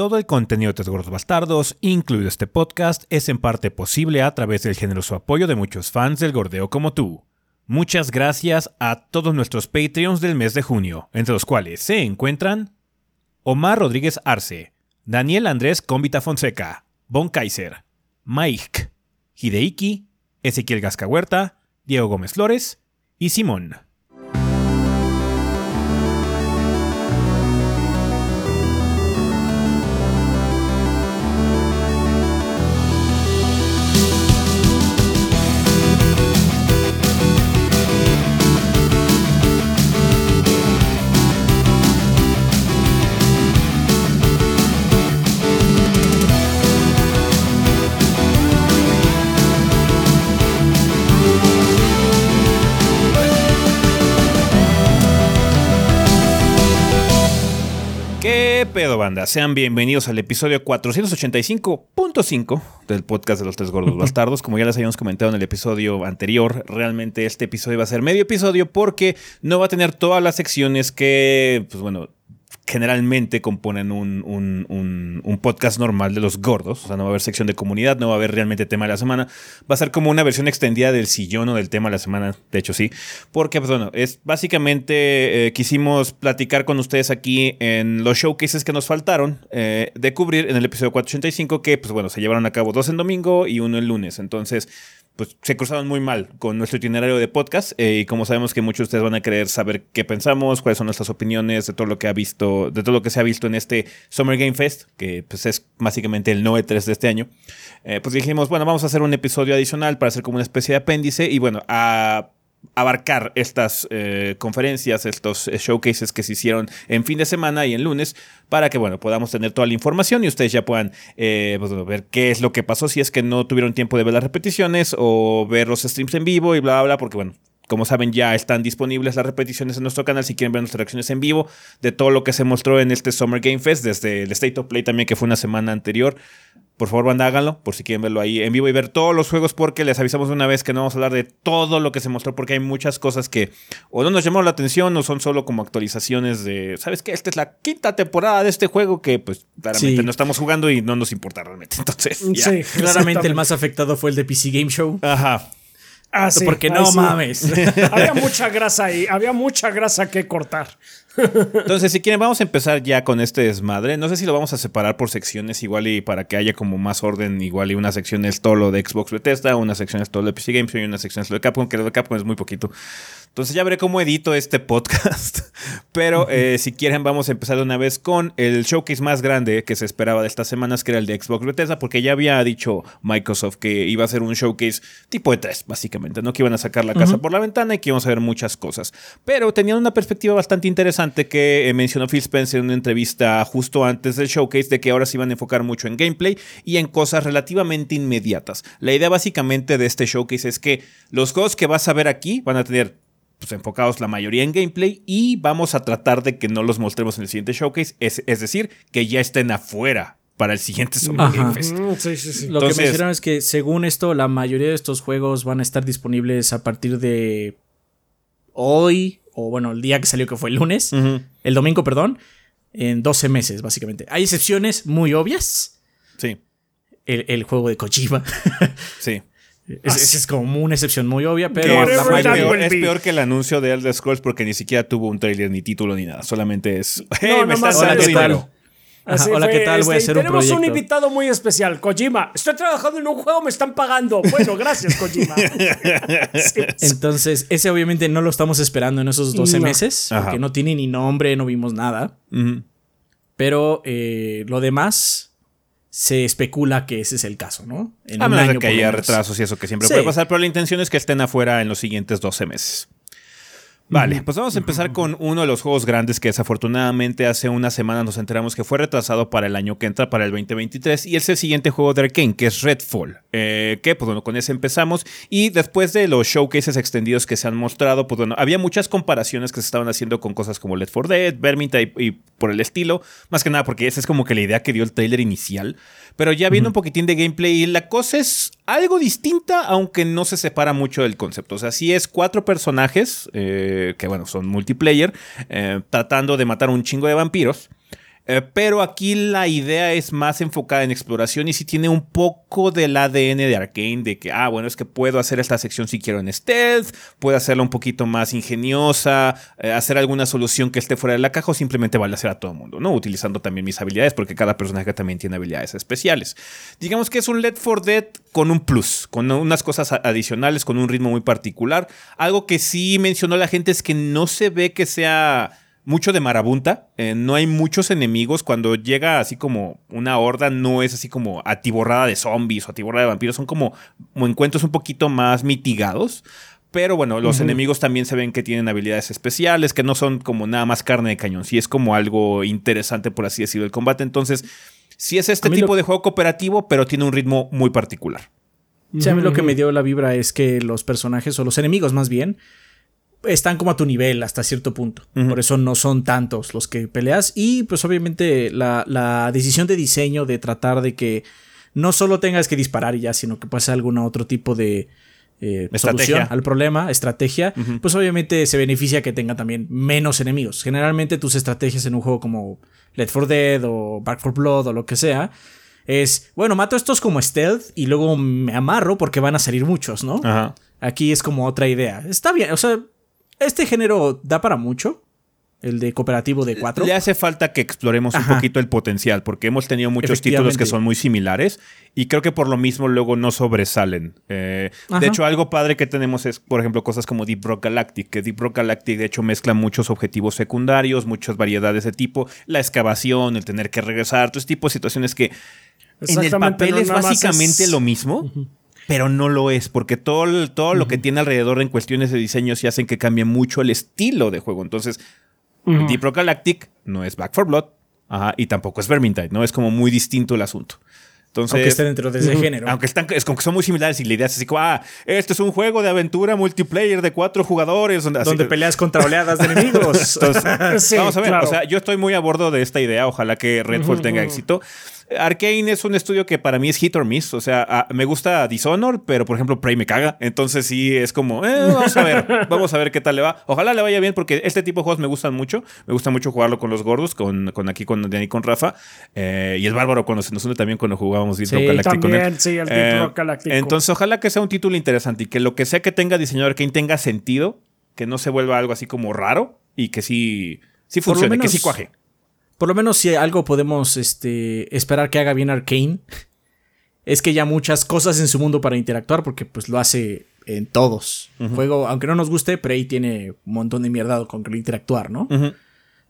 Todo el contenido de Tres Gordos Bastardos, incluido este podcast, es en parte posible a través del generoso apoyo de muchos fans del gordeo como tú. Muchas gracias a todos nuestros Patreons del mes de junio, entre los cuales se encuentran Omar Rodríguez Arce, Daniel Andrés Cómbita Fonseca, Bon Kaiser, Mike, Hideiki, Ezequiel Gasca Diego Gómez Flores y Simón. Banda? Sean bienvenidos al episodio 485.5 del podcast de los tres gordos bastardos. Como ya les habíamos comentado en el episodio anterior, realmente este episodio va a ser medio episodio porque no va a tener todas las secciones que, pues bueno, generalmente componen un, podcast normal de los gordos. O sea, no va a haber sección de comunidad, no va a haber realmente tema de la semana. Va a ser como una versión extendida del sillón o del tema de la semana, de hecho sí. Porque, pues bueno, es básicamente eh, quisimos platicar con ustedes aquí en los showcases que nos faltaron eh, de cubrir en el episodio 485, que, pues bueno, se llevaron a cabo dos en domingo y uno el lunes. Entonces, pues se cruzaron muy mal con nuestro itinerario de podcast eh, y como sabemos que muchos de ustedes van a querer saber qué pensamos, cuáles son nuestras opiniones de todo lo que ha visto, de todo lo que se ha visto en este Summer Game Fest, que pues es básicamente el Noe 3 de este año, eh, pues dijimos, bueno, vamos a hacer un episodio adicional para hacer como una especie de apéndice y bueno, a abarcar estas eh, conferencias, estos eh, showcases que se hicieron en fin de semana y en lunes, para que bueno, podamos tener toda la información y ustedes ya puedan eh, pues, ver qué es lo que pasó si es que no tuvieron tiempo de ver las repeticiones o ver los streams en vivo y bla, bla, bla, porque bueno, como saben, ya están disponibles las repeticiones en nuestro canal si quieren ver nuestras reacciones en vivo de todo lo que se mostró en este Summer Game Fest, desde el State of Play también, que fue una semana anterior. Por favor, banda, háganlo, por si quieren verlo ahí en vivo y ver todos los juegos, porque les avisamos una vez que no vamos a hablar de todo lo que se mostró, porque hay muchas cosas que o no nos llamaron la atención o son solo como actualizaciones de, ¿sabes qué? Esta es la quinta temporada de este juego que, pues, claramente no estamos jugando y no nos importa realmente. Entonces, sí, claramente el más afectado fue el de PC Game Show. Ajá. Ah, sí, porque no mames. había mucha grasa ahí, había mucha grasa que cortar. Entonces, si quieren, vamos a empezar ya con este desmadre. No sé si lo vamos a separar por secciones igual y para que haya como más orden, igual y una sección es todo lo de Xbox Bethesda, una sección es todo lo de PC Games y una sección es lo de Capcom, que lo de Capcom es muy poquito. Entonces ya veré cómo edito este podcast. Pero eh, si quieren, vamos a empezar de una vez con el showcase más grande que se esperaba de estas semanas, que era el de Xbox Bethesda, porque ya había dicho Microsoft que iba a ser un showcase tipo de tres, básicamente, ¿no? Que iban a sacar la casa por la ventana y que íbamos a ver muchas cosas. Pero tenían una perspectiva bastante interesante que eh, mencionó Phil Spencer en una entrevista justo antes del showcase, de que ahora se iban a enfocar mucho en gameplay y en cosas relativamente inmediatas. La idea básicamente de este showcase es que los juegos que vas a ver aquí van a tener pues, enfocados la mayoría en gameplay y vamos a tratar de que no los mostremos en el siguiente showcase, es, decir, que ya estén afuera para el siguiente Summer Game Fest. Mm, Lo que mencionaron es que según esto, la mayoría de estos juegos van a estar disponibles a partir de hoy, o bueno, el día que salió que fue el lunes, el domingo, perdón, en 12 meses, básicamente. Hay excepciones muy obvias. Sí. El, el juego de Kojima. sí. Es, es, como una excepción muy obvia, pero es, peor, que el anuncio de Elder Scrolls porque ni siquiera tuvo un trailer, ni título, ni nada. Solamente es. Hey, me dando dinero. hola, ¿qué tal? Voy a este, hacer un proyecto. Tenemos un invitado muy especial, Kojima. Estoy trabajando en un juego, me están pagando. Bueno, gracias, Kojima. Entonces, ese obviamente no lo estamos esperando en esos 12 meses, porque no tiene ni nombre, no vimos nada. Pero eh, lo demás se especula que ese es el caso, ¿no? En a menos de que haya retrasos y eso que siempre puede pasar, pero la intención es que estén afuera en los siguientes 12 meses. Vale, pues vamos a empezar con uno de los juegos grandes que desafortunadamente hace una semana nos enteramos que fue retrasado para el año que entra, para el 2023, y es el siguiente juego de Arkane, que es Redfall. Eh, que, pues bueno, con ese empezamos. Y después de los showcases extendidos que se han mostrado, pues bueno, había muchas comparaciones que se estaban haciendo con cosas como Left 4 Dead, Vermintide y, por el estilo. Más que nada porque esa es como que la idea que dio el trailer inicial. Pero ya viendo un poquitín de gameplay, la cosa es algo distinta, aunque no se separa mucho del concepto. O sea, sí es cuatro personajes, eh, que bueno, son multiplayer, eh, tratando de matar un chingo de vampiros. Eh, pero aquí la idea es más enfocada en exploración y si tiene un poco del ADN de Arkane, de que, ah, bueno, es que puedo hacer esta sección si quiero en stealth, puedo hacerla un poquito más ingeniosa, eh, hacer alguna solución que esté fuera de la caja o simplemente vale hacer a todo el mundo, ¿no? Utilizando también mis habilidades, porque cada personaje también tiene habilidades especiales. Digamos que es un Let for Dead con un plus, con unas cosas adicionales, con un ritmo muy particular. Algo que sí mencionó la gente es que no se ve que sea mucho de marabunta. Eh, no hay muchos enemigos. Cuando llega así como una horda, no es así como atiborrada de zombies o atiborrada de vampiros. Son como, encuentros un poquito más mitigados. Pero bueno, los enemigos también se ven que tienen habilidades especiales, que no son como nada más carne de cañón. Sí es como algo interesante, por así decirlo, el combate. Entonces, sí es este tipo de juego cooperativo, pero tiene un ritmo muy particular. Sí, a mí lo que me dio la vibra es que los personajes, o los enemigos más bien, están como a tu nivel hasta cierto punto. Por eso no son tantos los que peleas. Y pues obviamente la, decisión de diseño de tratar de que no solo tengas que disparar y ya, sino que pase algún otro tipo de eh, solución al problema, estrategia, pues obviamente se beneficia que tenga también menos enemigos. Generalmente tus estrategias en un juego como Left 4 Dead o Back 4 Blood o lo que sea, es, bueno, mato a estos como stealth y luego me amarro porque van a salir muchos, ¿no? Aquí es como otra idea. Está bien, o sea, este género da para mucho. El de cooperativo de cuatro. Le hace falta que exploremos un poquito el potencial, porque hemos tenido muchos títulos que son muy similares y creo que por lo mismo luego no sobresalen. Eh, de hecho, algo padre que tenemos es, por ejemplo, cosas como Deep Rock Galactic, que Deep Rock Galactic de hecho mezcla muchos objetivos secundarios, muchas variedades de tipo, la excavación, el tener que regresar, todo ese tipo de situaciones que en el papel es básicamente lo mismo pero no lo es, porque todo, todo lo que tiene alrededor en cuestiones de diseño sí hacen que cambie mucho el estilo de juego. Entonces, Deep Rock Galactic no es Back for Blood, y tampoco es Vermintide, ¿no? Es como muy distinto el asunto. Entonces, aunque estén dentro de ese género. Aunque están, es como que son muy similares y la idea es así como, ah, esto es un juego de aventura multiplayer de cuatro jugadores. Donde, peleas contra oleadas de enemigos. vamos a ver, o sea, yo estoy muy a bordo de esta idea, ojalá que Redfall tenga éxito. Arkane es un estudio que para mí es hit or miss. O sea, me gusta Dishonor, pero por ejemplo, Prey me caga. Entonces sí es como, eh, vamos a ver, vamos a ver qué tal le va. Ojalá le vaya bien porque este tipo de juegos me gustan mucho. Me gusta mucho jugarlo con los gordos, con, con aquí con Dani con Rafa. Eh, y es bárbaro cuando se nos une también cuando jugábamos Deep sí, él. Sí, el eh, Entonces, ojalá que sea un título interesante y que lo que sea que tenga diseñador Arkane tenga sentido, que no se vuelva algo así como raro y que sí, sí funcione, que sí cuaje. Por lo menos si algo podemos este, esperar que haga bien Arkane, es que ya muchas cosas en su mundo para interactuar, porque pues lo hace en todos. Juego, aunque no nos guste, Prey tiene un montón de mierda con que interactuar, ¿no?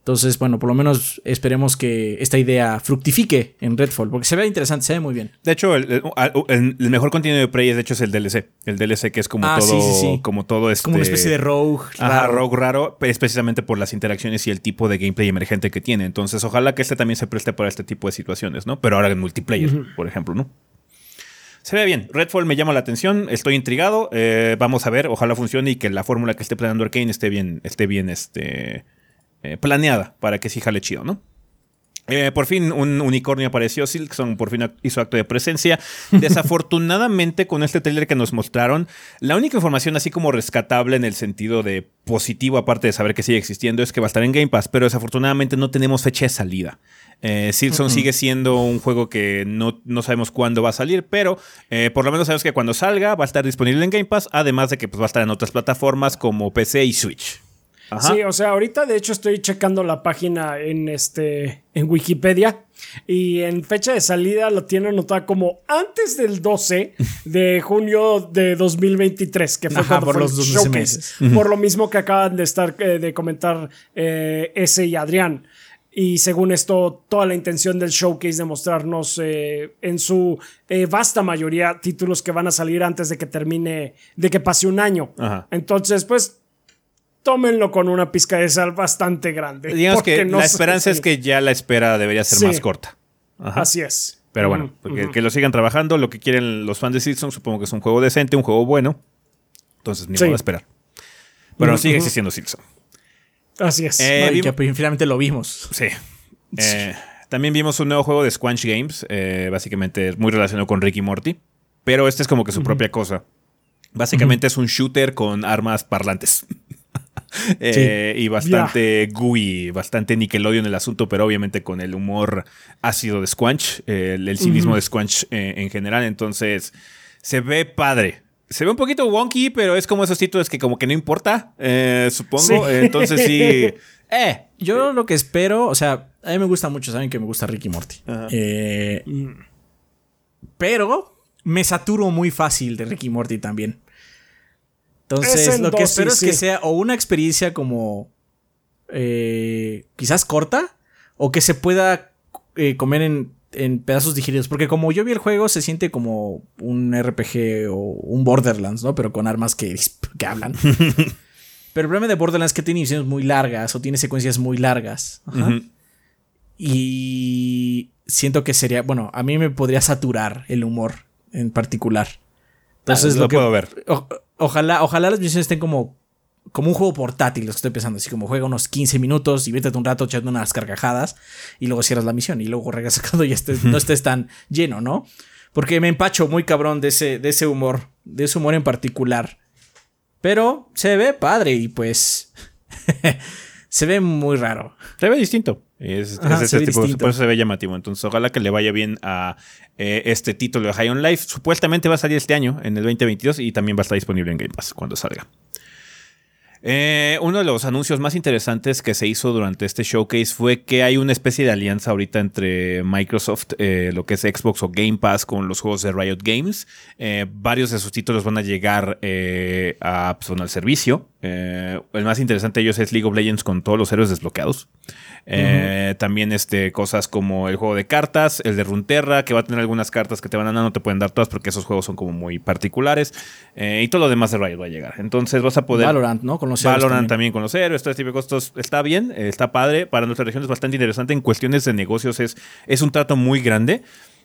Entonces, bueno, por lo menos esperemos que esta idea fructifique en Redfall, porque se ve interesante, se ve muy bien. De hecho, el, mejor contenido de Prey, de hecho, es el DLC. El DLC que es como ah, todo, como todo este... Como una especie de rogue raro. rogue raro, especialmente por las interacciones y el tipo de gameplay emergente que tiene. Entonces, ojalá que este también se preste para este tipo de situaciones, ¿no? Pero ahora en multiplayer, por ejemplo, ¿no? Se ve bien. Redfall me llama la atención. Estoy intrigado. Eh, vamos a ver. Ojalá funcione y que la fórmula que esté planeando Arkane esté bien, esté bien, este eh, planeada para que sí jale chido, ¿no? Eh, por fin un unicornio apareció, Silkson por fin hizo acto de presencia. Desafortunadamente con este trailer que nos mostraron, la única información así como rescatable en el sentido de positivo, aparte de saber que sigue existiendo, es que va a estar en Game Pass, pero desafortunadamente no tenemos fecha de salida. Eh, Silson sigue siendo un juego que no, no sabemos cuándo va a salir, pero eh, por lo menos sabemos que cuando salga va a estar disponible en Game Pass, además de que pues, va a estar en otras plataformas como PC y Switch. Sí, o sea, ahorita de hecho estoy checando la página en este en Wikipedia y en fecha de salida lo tiene anotada como antes del 12 de junio de 2023, que fue por los showcase. Por lo mismo que acaban de estar eh, de comentar eh, ese y Adrián. Y según esto, toda la intención del showcase de mostrarnos eh, en su vasta mayoría títulos que van a salir antes de que termine, de que pase un año. Entonces, pues tómenlo con una pizca de sal bastante grande. Digamos que la esperanza es que ya la espera debería ser más corta. Así es. Pero bueno, que lo sigan trabajando. Lo que quieren los fans de Silson, supongo que es un juego decente, un juego bueno. Entonces, ni modo a esperar. Bueno, sigue existiendo Silson. Así es. Eh, que finalmente lo vimos. Sí. Eh, también vimos un nuevo juego de Squanch Games. Eh, básicamente muy relacionado con Ricky Morty. Pero este es como que su propia cosa. Básicamente es un shooter con armas parlantes. Eh, y bastante gooey, bastante Nickelodeon el asunto, pero obviamente con el humor ácido de Squanch, el, cinismo de Squanch eh, en general. Entonces, se ve padre. Se ve un poquito wonky, pero es como esos títulos que como que no importa, eh, supongo. Entonces sí. Eh. Yo lo que espero, o sea, a mí me gusta mucho, saben que me gusta Ricky Morty. Eh, pero me saturo muy fácil de Ricky Morty también. Entonces, lo que espero es que sea o una experiencia como eh, quizás corta o que se pueda eh, comer en, en, pedazos digeridos. Porque como yo vi el juego, se siente como un RPG o un Borderlands, ¿no? Pero con armas que, que hablan. Pero el problema de Borderlands es que tiene misiones muy largas o tiene secuencias muy largas. Y siento que sería, bueno, a mí me podría saturar el humor en particular. Entonces ah, lo, puedo ver. Ojalá, ojalá las misiones estén como, como un juego portátil, lo que estoy pensando. Así como juega unos 15 minutos y vete un rato echando unas carcajadas y luego cierras la misión y luego regresas cuando ya no estés tan lleno, ¿no? Porque me empacho muy cabrón de ese, de ese humor, de ese humor en particular. Pero se ve padre y pues se ve muy raro. Se ve distinto. Es, ese tipo, por eso se ve llamativo. Entonces, ojalá que le vaya bien a eh, este título de High on Life. Supuestamente va a salir este año, en el 2022, y también va a estar disponible en Game Pass cuando salga. Eh, uno de los anuncios más interesantes que se hizo durante este showcase fue que hay una especie de alianza ahorita entre Microsoft, eh, lo que es Xbox o Game Pass con los juegos de Riot Games. Eh, varios de sus títulos van a llegar a, pues, al servicio. el más interesante de ellos es League of Legends con todos los héroes desbloqueados. También este, cosas como el juego de cartas, el de Runterra, que va a tener algunas cartas que te van a dar, no te pueden dar todas porque esos juegos son como muy particulares. y todo lo demás de Riot va a llegar. Entonces vas a poder... Valorant, ¿no? Valorant también. con los héroes, todo este tipo de costos. Está bien, eh, está padre. Para nuestra región es bastante interesante. En cuestiones de negocios es, es un trato muy grande.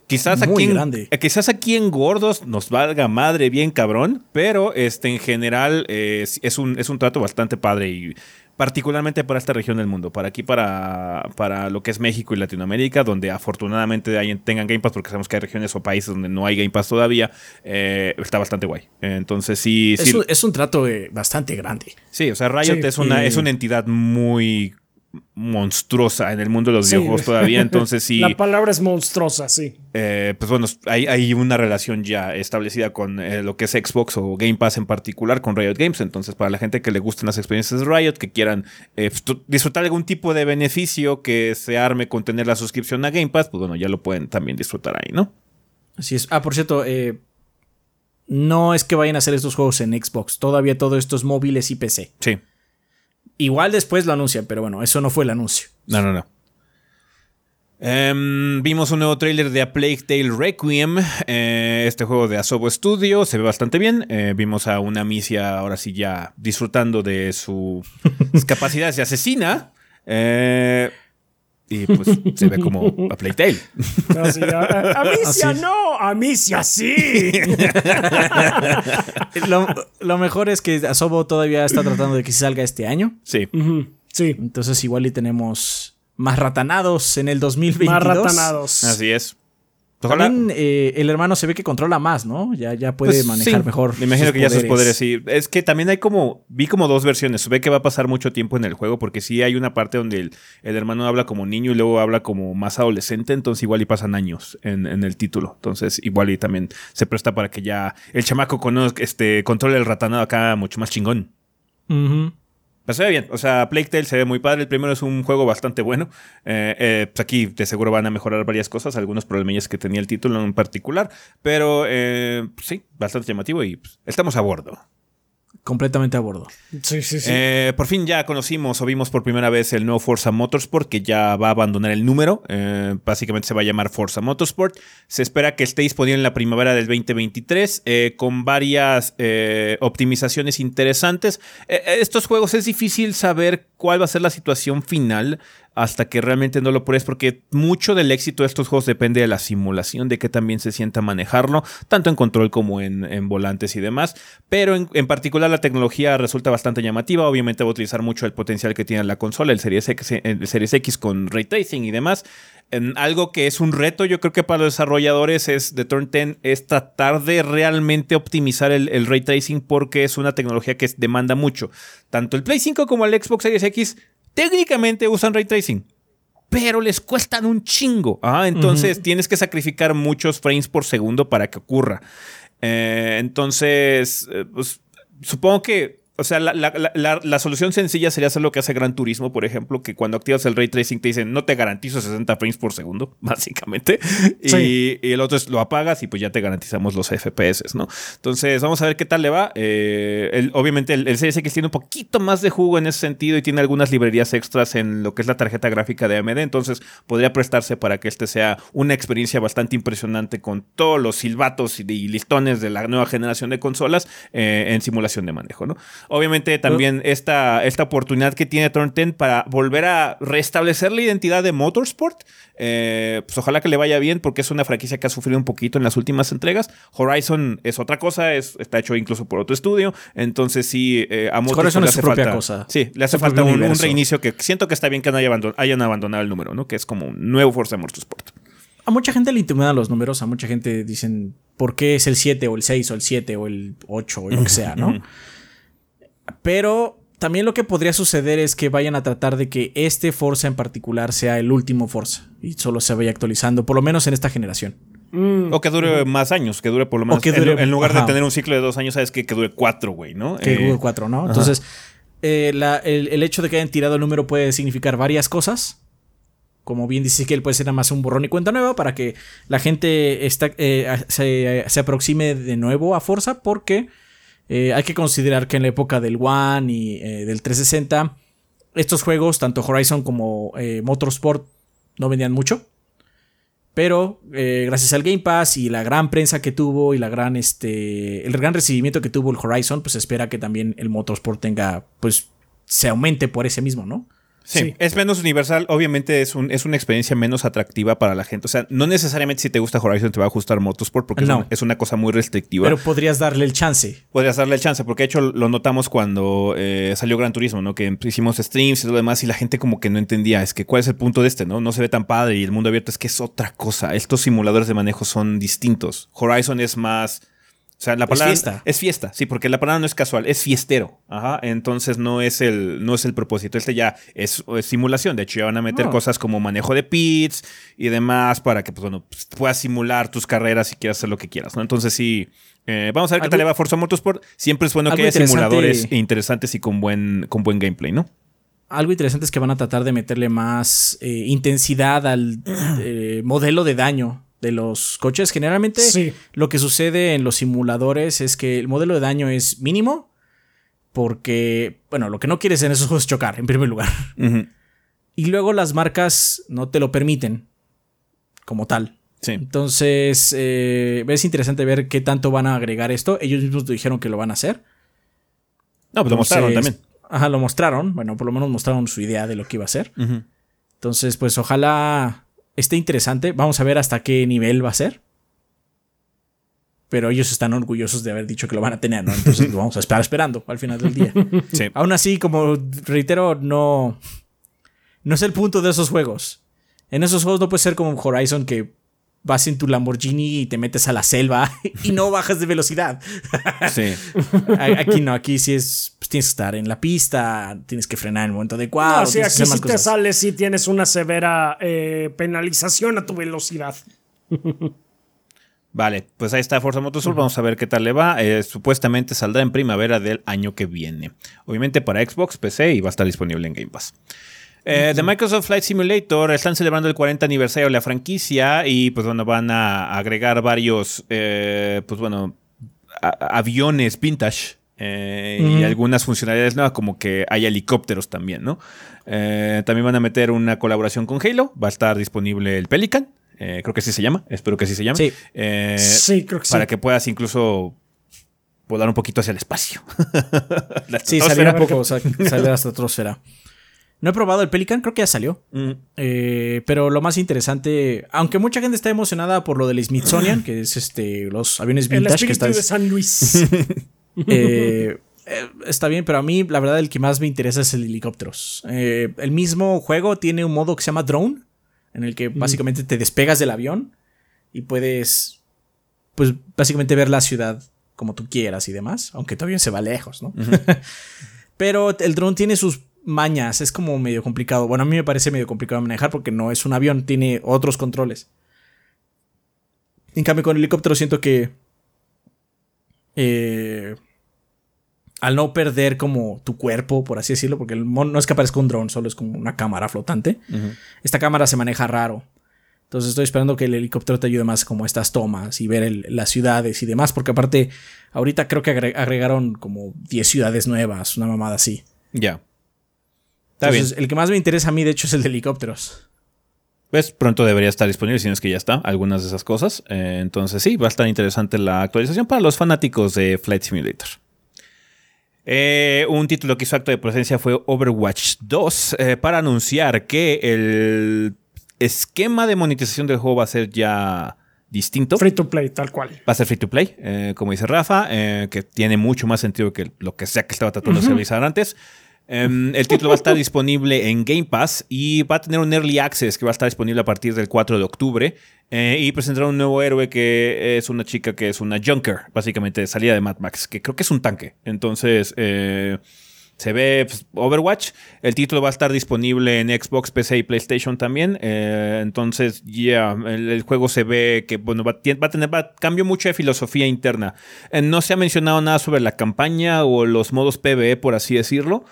Quizás aquí, en, eh, quizás aquí en Gordos nos valga madre bien cabrón, pero este, en general eh, es, un, es un trato bastante padre y particularmente para esta región del mundo, para aquí, para, para lo que es México y Latinoamérica, donde afortunadamente hay, tengan Game Pass, porque sabemos que hay regiones o países donde no hay Game Pass todavía, eh, está bastante guay. Entonces sí... Es, Un, es un trato eh, bastante grande. Sí, o sea, Riot es, una, es una entidad muy monstruosa en el mundo de los videojuegos todavía, entonces sí. La palabra es monstruosa, sí. Eh, pues bueno, hay, hay, una relación ya establecida con eh, lo que es Xbox o Game Pass en particular con Riot Games, entonces para la gente que le gusten las experiencias de Riot, que quieran eh, pues, disfrutar algún tipo de beneficio que se arme con tener la suscripción a Game Pass, pues bueno, ya lo pueden también disfrutar ahí, ¿no? Así es. Ah, por cierto, no es que vayan a hacer estos juegos en Xbox, todavía todo esto es móviles y PC. Sí. Igual después lo anuncian, pero bueno, eso no fue el anuncio. No, no, no. Em, vimos un nuevo tráiler de A Plague Tale Requiem, eh, este juego de Asobo Studio, se ve bastante bien. Eh, vimos a una misia ahora sí ya disfrutando de sus capacidades de asesina. Eh, y pues se ve como a Playtale. a, Amicia no, Amicia sí. lo, mejor es que Asobo todavía está tratando de que se salga este año. Sí. Sí. Entonces igual y tenemos más ratanados en el 2022. Más ratanados. Así es. También eh, el hermano se ve que controla más, ¿no? Ya, ya puede pues manejar mejor. Me imagino que ya sus poderes, sí. Es que también hay como. Vi como dos versiones. Se ve que va a pasar mucho tiempo en el juego, porque sí hay una parte donde el, hermano habla como niño y luego habla como más adolescente. Entonces, igual y pasan años en, el título. Entonces, igual y también se presta para que ya el chamaco conozca, este, controle el ratanado acá mucho más chingón. Pero se ve bien. O sea, Plague Tale se ve muy padre. El primero es un juego bastante bueno. Eh, eh, pues aquí de seguro van a mejorar varias cosas, algunos problemillas que tenía el título en particular. Pero eh, pues sí, bastante llamativo y pues, estamos a bordo completamente a bordo. Sí, sí, sí. Eh, por fin ya conocimos o vimos por primera vez el nuevo Forza Motorsport que ya va a abandonar el número. Eh, básicamente se va a llamar Forza Motorsport. Se espera que esté disponible en la primavera del 2023 eh, con varias optimizaciones interesantes. estos juegos es difícil saber cuál va a ser la situación final hasta que realmente no lo pruebes, porque mucho del éxito de estos juegos depende de la simulación, de que también se sienta manejarlo, tanto en control como en, volantes y demás. Pero en, particular la tecnología resulta bastante llamativa. Obviamente va a utilizar mucho el potencial que tiene la consola, el Series X, el Series X con ray tracing y demás. En algo que es un reto, yo creo que para los desarrolladores es de Turn 10 es tratar de realmente optimizar el, el ray tracing porque es una tecnología que demanda mucho. Tanto el Play 5 como el Xbox Series X técnicamente usan ray tracing, pero les cuestan un chingo. Ah, entonces tienes que sacrificar muchos frames por segundo para que ocurra. Eh, entonces, eh, pues, supongo que o sea, la, solución sencilla sería hacer lo que hace Gran Turismo, por ejemplo, que cuando activas el ray tracing te dicen no te garantizo 60 frames por segundo, básicamente. Y, el otro es lo apagas y pues ya te garantizamos los FPS, ¿no? Entonces, vamos a ver qué tal le va. Eh, obviamente, el, el Series X tiene un poquito más de jugo en ese sentido y tiene algunas librerías extras en lo que es la tarjeta gráfica de AMD. Entonces, podría prestarse para que este sea una experiencia bastante impresionante con todos los silbatos y listones de la nueva generación de consolas eh, en simulación de manejo, ¿no? Obviamente también esta, esta oportunidad que tiene Turn 10 para volver a restablecer la identidad de Motorsport. Eh, pues ojalá que le vaya bien porque es una franquicia que ha sufrido un poquito en las últimas entregas. Horizon es otra cosa, es, está hecho incluso por otro estudio. Entonces sí, eh, a Motorsport Horizon le hace falta, cosa. Sí, le hace falta un, reinicio que siento que está bien que no hayan abandonado el número, ¿no? Que es como un nuevo Forza Motorsport. A mucha gente le intimidan los números, a mucha gente dicen por qué es el 7 o el 6 o el 7 o el 8 o lo que sea, ¿no? Pero también lo que podría suceder es que vayan a tratar de que este Forza en particular sea el último Forza y solo se vaya actualizando, por lo menos en esta generación. Mm. O que dure más años, que dure por lo menos. que en, lugar de tener un ciclo de dos años, sabes que, que dure cuatro, güey, ¿no? Que dure eh, cuatro, ¿no? Entonces, eh, el, hecho de que hayan tirado el número puede significar varias cosas. Como bien dice que él puede ser nada más un borrón y cuenta nueva para que la gente eh, se, se aproxime de nuevo a Forza, porque eh, hay que considerar que en la época del One y eh, del 360, estos juegos, tanto Horizon como eh, Motorsport, no vendían mucho. Pero gracias al Game Pass y la gran prensa que tuvo y la gran, este, el gran recibimiento que tuvo el Horizon, pues espera que también el Motorsport tenga, pues se aumente por ese mismo, ¿no? Sí, es menos universal. Obviamente es, un, es una experiencia menos atractiva para la gente. O sea, no necesariamente si te gusta Horizon te va a gustar Motorsport porque es, una, cosa muy restrictiva. Pero podrías darle el chance. Podrías darle el chance porque de hecho lo notamos cuando eh, salió Gran Turismo, ¿no? Que hicimos streams y todo lo demás y la gente como que no entendía. Es que cuál es el punto de este, ¿no? No se ve tan padre y el mundo abierto es que es otra cosa. Estos simuladores de manejo son distintos. Horizon es más o sea, la palabra es fiesta. Es fiesta, sí, porque la palabra no es casual, es fiestero. Ajá. Entonces no es el, no es el propósito. Este ya es, simulación. De hecho, ya van a meter cosas como manejo de pits y demás para que pues, bueno, pues, puedas simular tus carreras y quieras hacer lo que quieras. ¿no? Entonces sí. Eh, vamos a ver qué tal le va Forza Motorsport. Siempre es bueno que haya simuladores interesantes y con buen, con buen gameplay, ¿no? algo interesante es que van a tratar de meterle más eh, intensidad al eh, modelo de daño de los coches. Generalmente lo que sucede en los simuladores es que el modelo de daño es mínimo porque, bueno, lo que no quieres en esos juegos es chocar, en primer lugar. Y luego las marcas no te lo permiten como tal. Entonces, eh, es interesante ver qué tanto van a agregar esto. Ellos mismos dijeron que lo van a hacer. No, pues lo mostraron también. Ajá, lo mostraron. Bueno, por lo menos mostraron su idea de lo que iba a ser. Entonces, pues ojalá Está interesante. Vamos a ver hasta qué nivel va a ser. Pero ellos están orgullosos de haber dicho que lo van a tener, ¿no? Entonces lo vamos a esperar esperando al final del día. Sí. Aún así, como reitero, no. No es el punto de esos juegos. En esos juegos no puede ser como Horizon que vas en tu Lamborghini y te metes a la selva y no bajas de velocidad. Sí. aquí no, aquí sí es, pues tienes que estar en la pista, tienes que frenar en el momento adecuado. No, sí, aquí si te sales y tienes una severa eh, penalización a tu velocidad. Vale, pues ahí está Forza Motorsport, vamos a ver qué tal le va. Eh, supuestamente saldrá en primavera del año que viene. Obviamente para Xbox, PC y va a estar disponible en Game Pass. Eh, de Microsoft Flight Simulator están celebrando el 40 aniversario de la franquicia y pues bueno, van a agregar varios, eh, pues bueno, aviones vintage. Eh, y algunas funcionalidades nuevas, como que hay helicópteros también, ¿no? también van a meter una colaboración con Halo. Va a estar disponible el Pelican. creo que así se llama. Espero que así se llame. Sí, sí creo que Para que puedas incluso volar un poquito hacia el espacio. sí, salir un poco, salir hasta la. No he probado el Pelican, creo que ya salió. Mm. Eh, pero lo más interesante, aunque mucha gente está emocionada por lo del Smithsonian, que es este los aviones El vintage que espíritu está, de San Luis. eh, eh, está bien, pero a mí la verdad el que más me interesa es el helicópteros. Eh, el mismo juego tiene un modo que se llama drone, en el que básicamente te despegas del avión y puedes, pues básicamente ver la ciudad como tú quieras y demás, aunque tu avión se va lejos, ¿no? pero el drone tiene sus mañas, es como medio complicado. Bueno, a mí me parece medio complicado manejar porque no es un avión, tiene otros controles. En cambio, con el helicóptero siento que. eh, al no perder como tu cuerpo, por así decirlo, porque el no es que aparezca un dron, solo es como una cámara flotante. Esta cámara se maneja raro. Entonces estoy esperando que el helicóptero te ayude más como estas tomas y ver el- las ciudades y demás, porque aparte ahorita creo que agre- agregaron como 10 ciudades nuevas, una mamada así. Ya. Está Entonces, bien. el que más me interesa a mí, de hecho, es el de helicópteros. Pues pronto debería estar disponible, si no es que ya está, algunas de esas cosas. Eh, entonces sí, va a estar interesante la actualización para los fanáticos de Flight Simulator. Eh, un título que hizo acto de presencia fue Overwatch 2 eh, para anunciar que el esquema de monetización del juego va a ser ya distinto. Free to play, tal cual. Va a ser free to play, eh, como dice Rafa, eh, que tiene mucho más sentido que lo que sea que estaba tratando de realizar antes. Em, el título va a estar disponible en Game Pass y va a tener un Early Access que va a estar disponible a partir del 4 de octubre. eh, y presentará un nuevo héroe que es una chica que es una Junker, básicamente de salida de Mad Max, que creo que es un tanque. Entonces, eh, se ve pues, Overwatch. El título va a estar disponible en Xbox, PC y PlayStation también. Eh, entonces, ya, el, juego se ve que bueno, va, a tener cambio mucho de filosofía interna. No se ha mencionado nada sobre la campaña o los modos PvE, por así decirlo.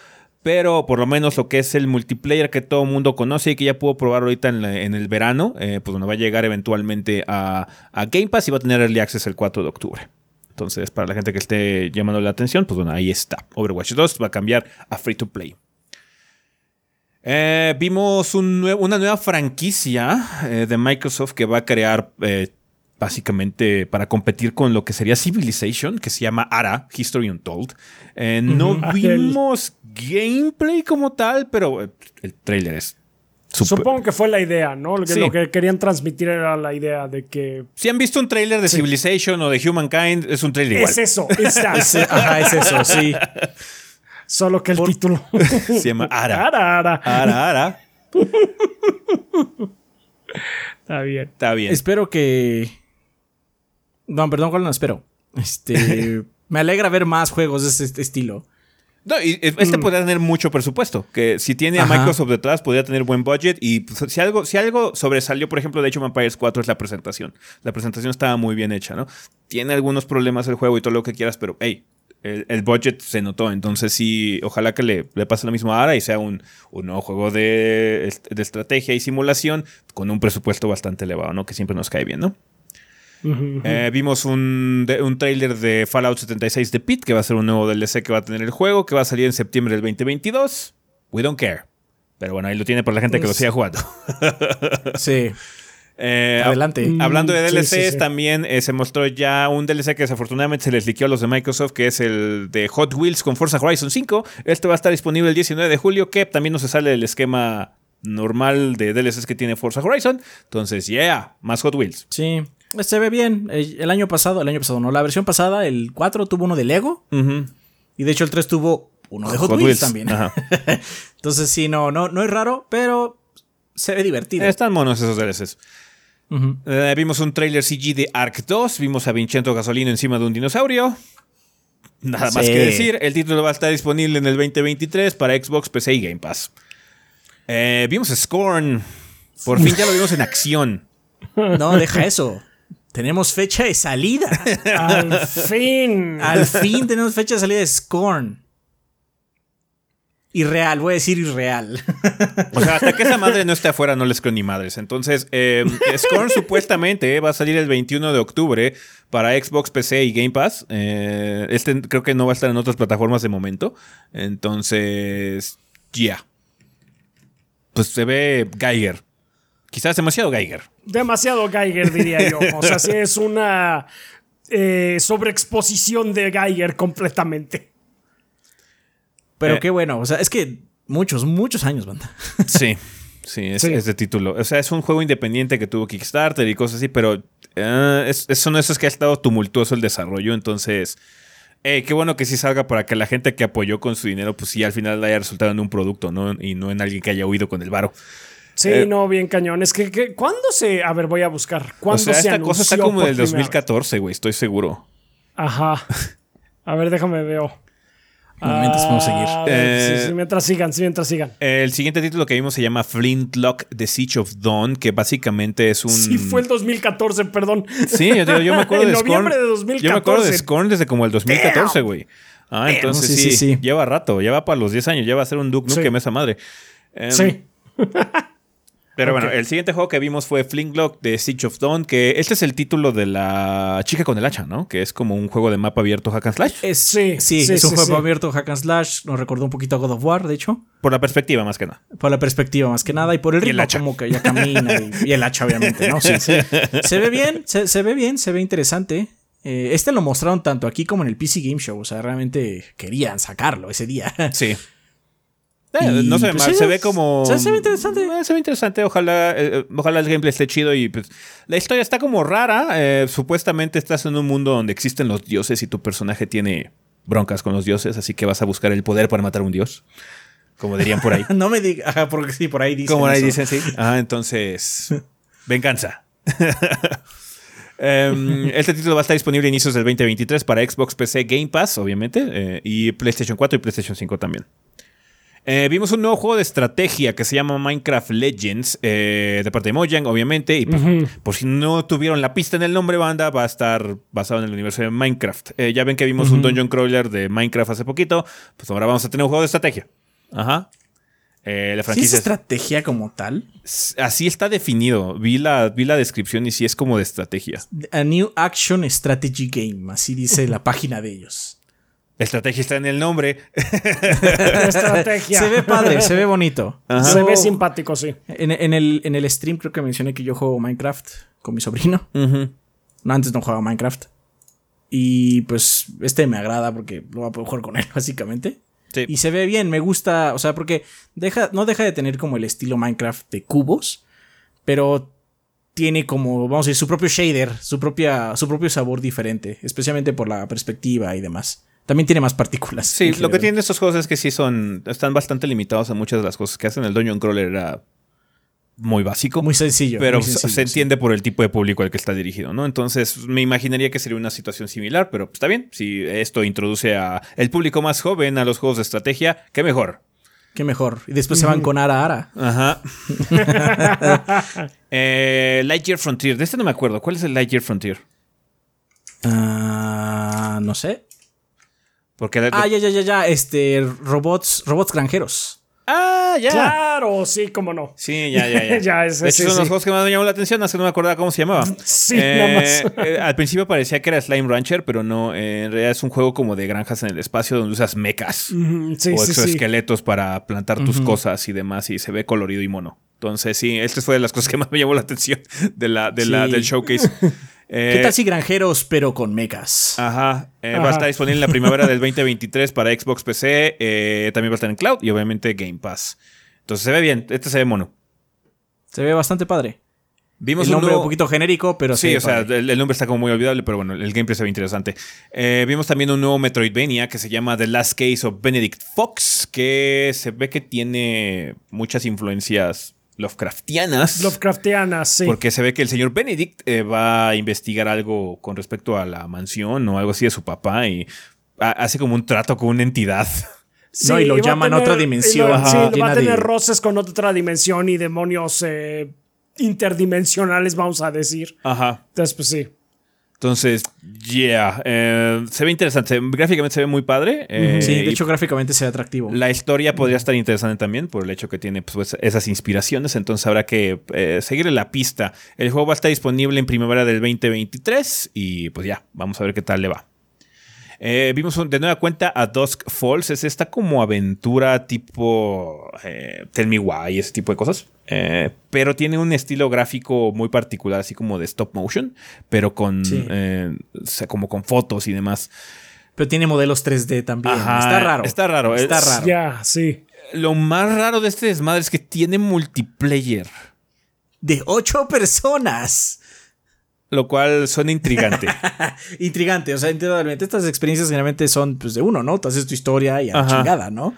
Pero por lo menos lo que es el multiplayer que todo el mundo conoce y que ya puedo probar ahorita en, el verano, eh, pues bueno, va a llegar eventualmente a, Game Pass y va a tener Early Access el 4 de octubre. Entonces, para la gente que esté llamando la atención, pues bueno, ahí está. Overwatch 2 va a cambiar a free to play. Eh, vimos una nueva franquicia eh, de Microsoft que va a crear básicamente para competir con lo que sería Civilization, que se llama ARA, History Untold. Eh, no Ah, vimos gameplay como tal, pero eh, el trailer es Supongo que fue la idea, ¿no? Lo que, Sí. lo que querían transmitir era la idea de que Si han visto un trailer de Civilization o de Humankind, es un trailer igual. es eso, es ajá, es eso, sí. Solo que el título. Se llama ARA. Ara, ara. ARA, ARA. Está bien. Está bien. Espero que. No, perdón, ¿cuál no espero? Este. me alegra ver más juegos de este estilo. No, y este podría tener mucho presupuesto. Que si tiene a Ajá. Microsoft detrás, podría tener buen budget. Y pues, si, algo, si algo sobresalió, por ejemplo, de hecho, Empires 4 es la presentación. La presentación estaba muy bien hecha, ¿no? Tiene algunos problemas el juego y todo lo que quieras, pero hey, el, el budget se notó. Entonces, sí, ojalá que le, le pase lo mismo a Ara y sea un, un nuevo juego de, de estrategia y simulación con un presupuesto bastante elevado, ¿no? Que siempre nos cae bien, ¿no? Eh, vimos un, de- un trailer de Fallout 76 de Pit, que va a ser un nuevo DLC que va a tener el juego, que va a salir en septiembre del 2022. We don't care. Pero bueno, ahí lo tiene para la gente que lo siga jugando. Sí. Eh, Adelante. hab- Hablando de Mm, DLCs, sí, sí, sí. también eh, se mostró ya un DLC que desafortunadamente se les liqueó a los de Microsoft, que es el de Hot Wheels con Forza Horizon 5. Este va a estar disponible el 19 de julio, que también no se sale del esquema normal de DLCs que tiene Forza Horizon. Entonces, yeah, más Hot Wheels. Sí. Se ve bien. Eh, El año pasado, el año pasado no, la versión pasada, el 4 tuvo uno de Lego. Y de hecho el 3 tuvo uno de Hot, Wheels, también. Entonces sí, no, no, no es raro, pero se ve divertido. Están monos esos DLCs. Eh, vimos un trailer CG de Ark 2. Vimos a Vincenzo Gasolino encima de un dinosaurio. Nada más que decir. El título va a estar disponible en el 2023 para Xbox, PC y Game Pass. Eh, vimos Scorn. Por fin ya lo vimos en acción. No, deja eso. Tenemos fecha de salida. Al fin. Al fin tenemos fecha de salida de Scorn. Irreal, voy a decir irreal. O sea, hasta que esa madre no esté afuera, no les creo ni madres. Entonces, eh, Scorn supuestamente va a salir el 21 de octubre para Xbox, PC y Game Pass. Eh, este creo que no va a estar en otras plataformas de momento. Entonces, ya. Pues se ve Geiger. Quizás demasiado Geiger. Demasiado Geiger, diría yo. O sea, sí es una eh, sobreexposición de Geiger completamente. Pero Eh. qué bueno. O sea, es que muchos, muchos años, banda. Sí. Sí, es, de título. O sea, es un juego independiente que tuvo Kickstarter y cosas así, pero es, eso es que ha estado tumultuoso el desarrollo, entonces... Eh, qué bueno que sí salga para que la gente que apoyó con su dinero, pues sí, al final haya resultado en un producto, ¿no? Y no en alguien que haya huido con el varo. Sí, eh, no, bien cañón. Es que, que, ¿cuándo se...? A ver, voy a buscar. ¿Cuándo o sea, esta cosa está como del 2014, güey, estoy seguro. Ajá. A ver, déjame veo. Mientras podemos seguir. Eh, mientras sigan, mientras sigan. El siguiente título que vimos se llama Flintlock The Siege of Dawn, que básicamente es un. Sí, fue el 2014, perdón. Sí, yo, yo me acuerdo de Scorn. de 2014. Yo me acuerdo de Scorn desde como el 2014, güey. Ah, entonces sí, sí, lleva rato, lleva para los 10 años, ya va a ser un Duke Nukem esa madre. sí. Pero bueno, el siguiente juego que vimos fue Flintlock de Siege of Dawn, que este es el título de la chica con el hacha, ¿no? Que es como un juego de mapa abierto hack and slash. sí, sí, es un juego abierto hack and slash. Nos recordó un poquito a God of War, de hecho. Por la perspectiva, más que nada. Por la perspectiva, más que nada. Y por el ritmo, como que ya camina. y, el hacha, obviamente, ¿no? Sí. se ve bien, se, ve bien, se ve interesante. Eh, este lo mostraron tanto aquí como en el PC Game Show. O sea, realmente querían sacarlo ese día. Sí. Eh, no se ve pues mal, se ve como. Se, ve interesante. Eh, se ve interesante. Ojalá, eh, ojalá el gameplay esté chido. Y pues, la historia está como rara. supuestamente estás en un mundo donde existen los dioses y tu personaje tiene broncas con los dioses, así que vas a buscar el poder para matar a un dios. Como dirían por ahí. no me digas, porque sí, por ahí dicen. Como ahí dicen, sí. Ah, entonces. venganza. Em, este título va a estar disponible a inicios del 2023 para Xbox, PC, Game Pass, obviamente, y PlayStation 4 y PlayStation 5 también. Eh, vimos un nuevo juego de estrategia que se llama Minecraft Legends, eh, de parte de Mojang, obviamente. Y por si no tuvieron la pista en el nombre banda, va a estar basado en el universo de Minecraft. Eh, ya ven que vimos un Dungeon Crawler de Minecraft hace poquito, pues ahora vamos a tener un juego de estrategia. Ajá. la franquicia ¿Sí es estrategia como tal? Así está definido. Vi la, vi la descripción y sí es como de estrategia. A New Action Strategy Game, así dice la página de ellos. Estrategia está en el nombre. Estrategia. Se ve padre, se ve bonito. Se ve simpático, sí. En, el, en, el, stream creo que mencioné que yo juego Minecraft con mi sobrino. no, antes no jugaba Minecraft. Y pues este me agrada porque lo voy a poder jugar con él, básicamente. Y se ve bien, me gusta, o sea, porque deja, no deja de tener como el estilo Minecraft de cubos, pero tiene como, vamos a decir, su propio shader, su, propia, su propio sabor diferente, especialmente por la perspectiva y demás. También tiene más partículas. Sí, lo que tienen estos juegos es que sí son. Están bastante limitados a muchas de las cosas que hacen. El Dungeon Crawler era muy básico. Muy sencillo. Pero se entiende por el tipo de público al que está dirigido, ¿no? Entonces me imaginaría que sería una situación similar, pero está bien. Si esto introduce a el público más joven a los juegos de estrategia, qué mejor. Qué mejor. Y después se van con Ara Ara. Ajá. eh, Lightyear Frontier. De este no me acuerdo. ¿Cuál es el Lightyear Frontier? Ah, no sé ah, ya, ya, ya, ya. Este, robots, robots granjeros. Ah, ya. Claro, sí, cómo no. Sí, ya, ya, ya. ya es, de hecho, son los juegos que más me llamó la atención, así no me acordaba cómo se llamaba. Sí, nada más. Eh, al principio parecía que era Slime Rancher, pero no, en realidad es un juego como de granjas en el espacio donde usas mechas o exoesqueletos para plantar tus cosas y demás, y se ve colorido y mono. Entonces, sí, esta fue de las cosas que más me llamó la atención de la, de la, del showcase. ¿Qué tal si granjeros, pero con mechas? Ajá, eh, Va a estar disponible en la primavera del 2023 para Xbox PC. Eh, también va a estar en Cloud y obviamente Game Pass. Entonces se ve bien. Este se ve mono. Se ve bastante padre. Vimos el nombre un, poquito genérico, pero sí. o sea, el, nombre está como muy olvidable, pero bueno, el gameplay se ve interesante. Eh, vimos también un nuevo Metroidvania que se llama The Last Case of Benedict Fox, que se ve que tiene muchas influencias Lovecraftianas. Lovecraftianas, sí. Porque se ve que el señor Benedict eh, va a investigar algo con respecto a la mansión o algo así de su papá y hace como un trato con una entidad. no, y lo llaman otra dimensión. sí, va a tener roces con otra dimensión y demonios eh, interdimensionales, vamos a decir. Ajá. Entonces, pues sí. Entonces, yeah, eh, se ve interesante. Gráficamente se ve muy padre. Eh, sí, de hecho gráficamente se ve atractivo. La historia podría estar interesante también por el hecho que tiene pues, esas inspiraciones. Entonces habrá que eh, seguirle la pista. El juego va a estar disponible en primavera del 2023 y pues ya, vamos a ver qué tal le va. Eh, vimos de nueva cuenta a Dusk Falls. Es esta como aventura tipo eh, Tell Me Why, ese tipo de cosas. Eh, pero tiene un estilo gráfico muy particular, así como de stop motion, pero con como con fotos y demás. Pero tiene modelos 3D también. está raro. Está raro. Está raro. Ya, sí. Lo más raro de este desmadre es que tiene multiplayer. De ocho personas. Lo cual suena intrigante. intrigante, o sea, individualmente estas experiencias generalmente son pues, de uno, ¿no? Tú haces tu historia y a chingada, ¿no?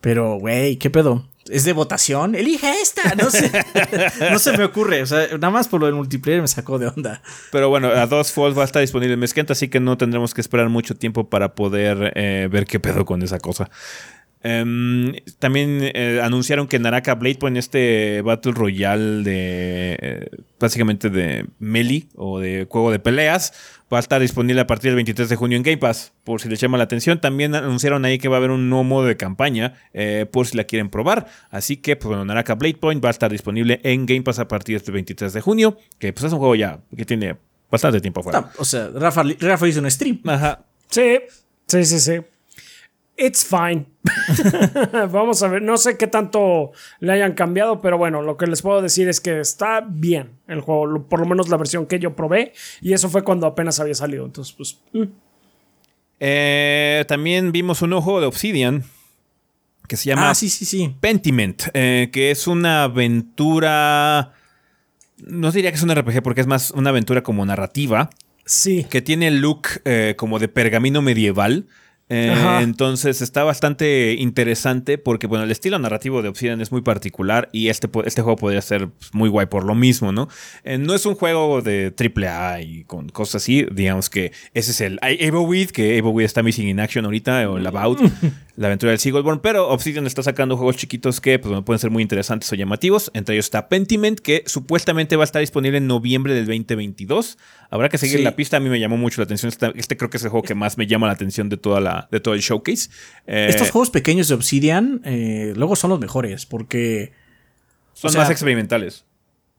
Pero, güey, ¿qué pedo? ¿Es de votación? Elige esta. No sé. no se me ocurre. O sea, nada más por lo del multiplayer me sacó de onda. Pero bueno, a dos Falls va a estar disponible en Mesquenta, así que no tendremos que esperar mucho tiempo para poder eh, ver qué pedo con esa cosa. Em, también eh, anunciaron que Naraka Blade Point, este Battle Royale de eh, básicamente de Melee o de juego de peleas, va a estar disponible a partir del 23 de junio en Game Pass, por si les llama la atención. También anunciaron ahí que va a haber un nuevo modo de campaña, eh, por si la quieren probar. Así que, pues bueno, Naraka Blade Point va a estar disponible en Game Pass a partir del 23 de junio, que pues es un juego ya que tiene bastante tiempo afuera. o sea, Rafa, Rafa hizo un stream. Ajá. Sí, sí, sí, sí. It's fine. Vamos a ver, no sé qué tanto le hayan cambiado, pero bueno, lo que les puedo decir es que está bien el juego, por lo menos la versión que yo probé, y eso fue cuando apenas había salido. Entonces, pues. Mm. Eh, también vimos un ojo de Obsidian que se llama ah, sí, sí, sí. Pentiment, eh, que es una aventura. No diría que es un RPG porque es más una aventura como narrativa. Sí. Que tiene el look eh, como de pergamino medieval. Eh, entonces está bastante interesante porque, bueno, el estilo narrativo de Obsidian es muy particular y este, este juego podría ser pues, muy guay por lo mismo, ¿no? Eh, no es un juego de AAA y con cosas así, digamos que ese es el Evoweed, que Evoweed está missing in action ahorita, o el About, la aventura del Seagullborn, pero Obsidian está sacando juegos chiquitos que pues, pueden ser muy interesantes o llamativos. Entre ellos está Pentiment, que supuestamente va a estar disponible en noviembre del 2022. Habrá que seguir la pista, a mí me llamó mucho la atención. Este, creo que es el juego que más me llama la atención de toda la de todo el showcase. Eh, Estos juegos pequeños de Obsidian eh, luego son los mejores porque... Son más experimentales.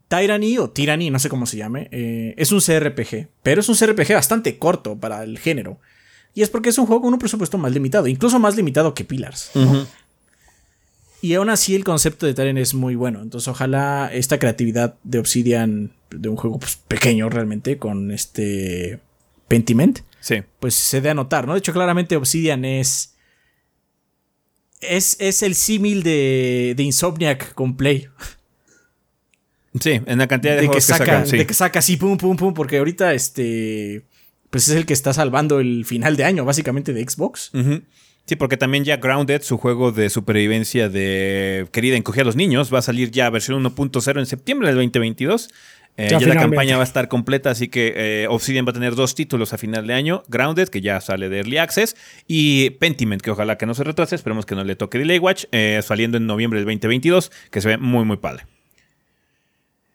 Tyranny o Tyranny, no sé cómo se llame, eh, es un CRPG, pero es un CRPG bastante corto para el género. Y es porque es un juego con un presupuesto más limitado, incluso más limitado que Pillars. Y aún así el concepto de Tyranny es muy bueno. Entonces ojalá esta creatividad de Obsidian, de un juego pues, pequeño realmente, con este Pentiment, Sí. Pues se dé a notar, ¿no? De hecho, claramente Obsidian es. Es, es el símil de, de Insomniac con Play. Sí, en la cantidad de, juegos que saca, De que saca así, pum, pum, pum, porque ahorita este. Pues es el que está salvando el final de año, básicamente, de Xbox. Sí, porque también ya Grounded, su juego de supervivencia de querida encogía a los niños, va a salir ya versión 1.0 en septiembre del 2022. Eh, ya, la campaña va a estar completa, así que eh, Obsidian va a tener dos títulos a final de año: Grounded, que ya sale de Early Access, y Pentiment, que ojalá que no se retrase, esperemos que no le toque Delay Watch, eh, saliendo en noviembre del 2022, que se ve muy, muy padre.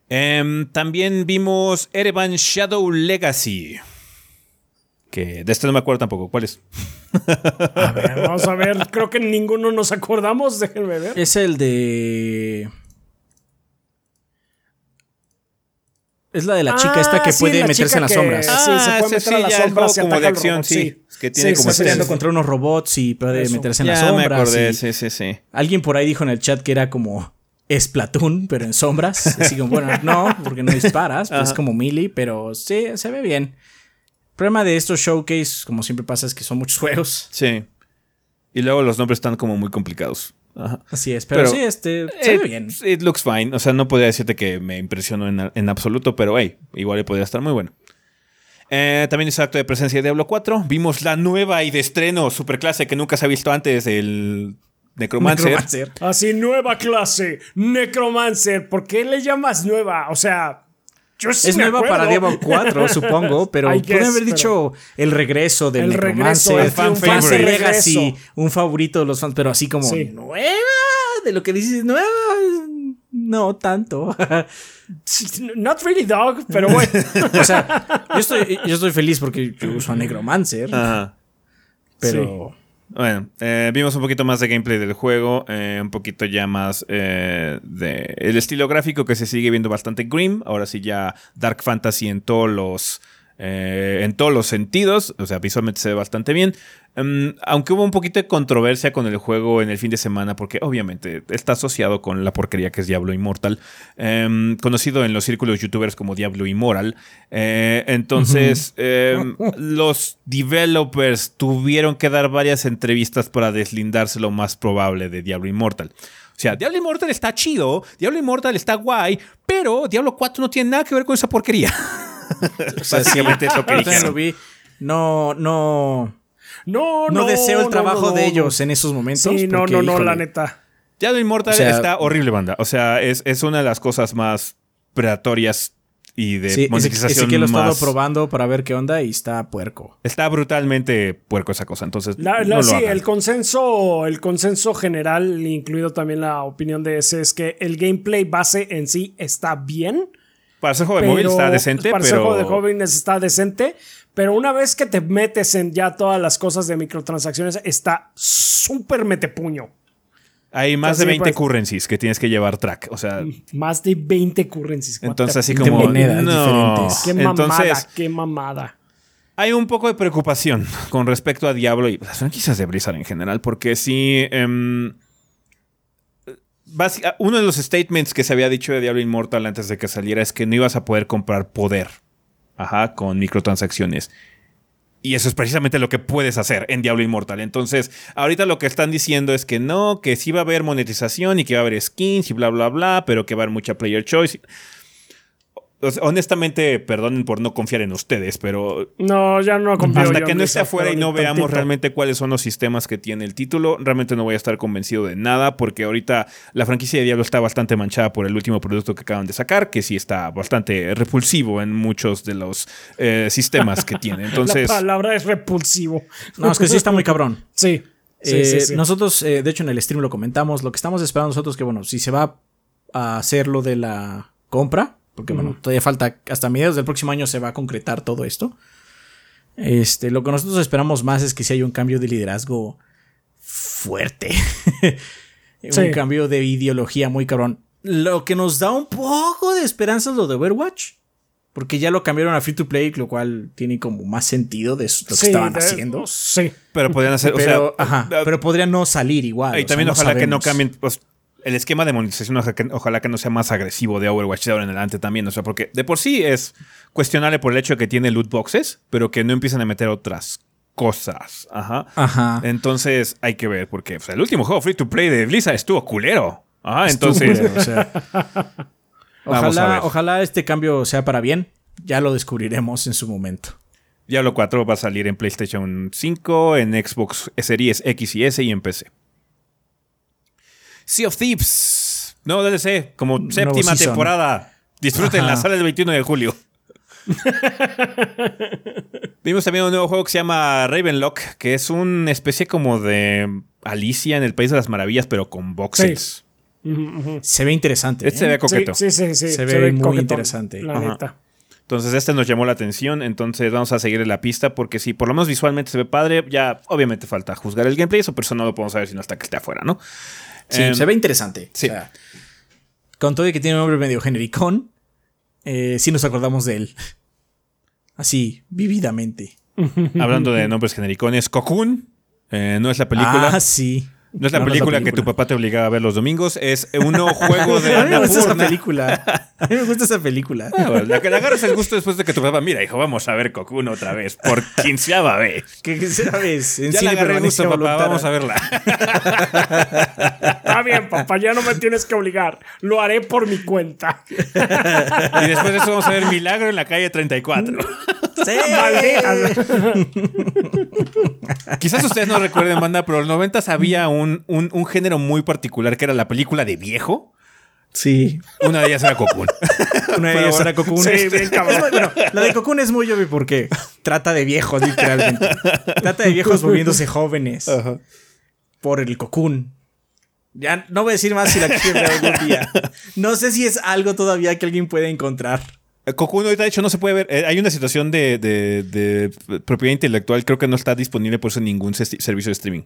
Em, también vimos Erevan Shadow Legacy. Que de este no me acuerdo tampoco. ¿Cuál es? A ver, vamos a ver. Creo que ninguno nos acordamos. Déjenme ver. Es el de. Es la de la chica esta que ah, puede meterse en las sombras. Ah, sí, se puede meter en las sombras como de acción, sí. que tiene como está peleando contra unos robots y puede meterse en las sombras. me acordé, sí, sí, sí. Alguien por ahí dijo en el chat que era como Splatoon, pero en sombras. Así como, bueno, no, porque no disparas, pues es como melee, pero sí, se ve bien. El problema de estos showcase, como siempre pasa, es que son muchos juegos. Sí. Y luego los nombres están como muy complicados. Así es, pero, sí, este, se ve bien. It looks fine. O sea, no podría decirte que me impresionó en, absoluto, pero hey, igual podría estar muy bueno. Eh, también hizo acto de presencia de Diablo 4. Vimos la nueva y de estreno superclase que nunca se ha visto antes, el Necromancer. Así, nueva clase, Necromancer. ¿Por qué le llamas nueva? O sea, es nueva para Diablo 4, supongo, pero pueden haber dicho el regreso del Necromancer, el fan Legacy, un favorito de los fans, pero así como nueva, de lo que dices nueva, no tanto. Not really dog, pero bueno. o sea, yo estoy, yo estoy feliz porque yo uso a Necromancer. Pero bueno, eh, vimos un poquito más de gameplay del juego, eh, un poquito ya más eh, de el estilo gráfico que se sigue viendo bastante grim. Ahora sí ya Dark Fantasy en todos los eh, en todos los sentidos. O sea, visualmente se ve bastante bien. Em, aunque hubo un poquito de controversia con el juego en el fin de semana, porque obviamente está asociado con la porquería que es Diablo Immortal, em, conocido en los círculos youtubers como Diablo Immoral. Eh, entonces, em, los developers tuvieron que dar varias entrevistas para deslindarse lo más probable de Diablo Immortal. O sea, Diablo Immortal está chido, Diablo Immortal está guay, pero Diablo 4 no tiene nada que ver con esa porquería. Básicamente es lo que dijeron. No, no. No, no, deseo el trabajo de ellos en esos momentos. Sí, no, no, no, la neta. Diablo Immortal está horrible, banda. O sea, es, es una de las cosas más predatorias y de sí, monetización que lo he estado probando para ver qué onda y está puerco. Está brutalmente puerco esa cosa, entonces sí, el consenso, el consenso general, incluido también la opinión de ese, es que el gameplay base en sí está bien. Para ser juego de móvil está decente, para ser juego de jóvenes está decente, pero una vez que te metes en ya todas las cosas de microtransacciones, está súper metepuño. Hay más de 20 pues, currencies que tienes que llevar track. O sea. Más de 20 currencies. Entonces, así como. Monedas diferentes. Qué mamada, qué mamada. Hay un poco de preocupación con respecto a Diablo y las franquicias de Blizzard en general, porque sí. Em, uno de los statements que se había dicho de Diablo Immortal antes de que saliera es que no ibas a poder comprar poder. Con microtransacciones. Y eso es precisamente lo que puedes hacer en Diablo Immortal. Entonces, ahorita lo que están diciendo es que no, que sí va a haber monetización y que va a haber skins y bla, bla, bla, pero que va a haber mucha player choice honestamente, perdonen por no confiar en ustedes, pero. No, ya no confío. Hasta que no esté afuera y no veamos realmente cuáles son los sistemas que tiene el título, realmente no voy a estar convencido de nada, porque ahorita la franquicia de Diablo está bastante manchada por el último producto que acaban de sacar, que sí está bastante repulsivo en muchos de los eh, sistemas que tiene. Entonces. la palabra es repulsivo. No, es que sí está muy cabrón. Sí. Eh, nosotros, eh, de hecho, en el stream lo comentamos. Lo que estamos esperando nosotros que, bueno, si se va a hacer lo de la compra, porque bueno, todavía falta, hasta mediados del próximo año se va a concretar todo esto. Este, lo que nosotros esperamos más es que si hay un cambio de liderazgo fuerte. un cambio de ideología muy cabrón. Lo que nos da un poco de esperanza es lo de Overwatch. Porque ya lo cambiaron a free to play, lo cual tiene como más sentido de lo que estaban haciendo. Sí. Pero podrían hacer. Pero, ajá, pero podrían no salir igual. Y también ojalá que no cambien. Pues, el esquema de monetización ojalá que, no sea más agresivo de Overwatch de ahora en adelante también. O sea, porque de por sí es cuestionable por el hecho de que tiene loot boxes, pero que no empiezan a meter otras cosas. Ajá. Ajá. Entonces hay que ver, porque el último juego free to play de Blizzard estuvo culero. Ajá, entonces. ojalá, ojalá este cambio sea para bien. Ya lo descubriremos en su momento. Diablo 4 va a salir en PlayStation 5, en Xbox Series X y S y en PC. Sea of Thieves. Nuevo DLC, como séptima temporada. Disfruten la sala del 21 de julio. Vimos también un nuevo juego que se llama Ravenlock, que es una especie como de Alicia en el País de las Maravillas, pero con boxes. Se ve interesante. Este se ve ¿eh? coqueto. Sí, sí, sí. Se, ve, muy interesante. La neta. Entonces, este nos llamó la atención. Entonces, vamos a seguir la pista. Porque si por lo menos visualmente se ve padre, ya obviamente falta juzgar el gameplay. Eso, pero no lo podemos saber sino hasta que esté afuera, ¿no? Sí, em, se ve interesante. Sí. con todo y que tiene un nombre medio genericón, eh, sí nos acordamos de él. Así, vividamente. Hablando de nombres genericones, Cocoon. Eh, no es la película. Ah, sí. No es la, película, que tu papá te obligaba a ver los domingos, es un nuevo juego de A mí me gusta esa película. A mí me gusta esa película. Ah, la que le agarras el gusto después de que tu papá, mira, hijo, vamos a ver Cocoon otra vez, por quinceava vez. ¿Qué quinceava vez? En ya le agarré el gusto, papá, vamos a verla. Está bien, papá, ya no me tienes que obligar. Lo haré por mi cuenta. y después de eso vamos a ver Milagro en la calle 34. Sí. Quizás ustedes no recuerden, banda, pero en los 90 había un, un, género muy particular que era la película de viejo. Sí. Una de ellas era Cocoon. Una de ellas era Cocoon. Sí, bien cabrón. Bueno, la de Cocoon es muy obvio porque trata de viejos, literalmente. trata de viejos volviéndose jóvenes. Por el Cocoon. Ya no voy a decir más si la quieren ver algún día. No sé si es algo todavía que alguien puede encontrar. Eh, Cocoon ahorita de hecho no se puede ver. Eh, hay una situación de, de, propiedad intelectual. Creo que no está disponible por eso en ningún servicio de streaming.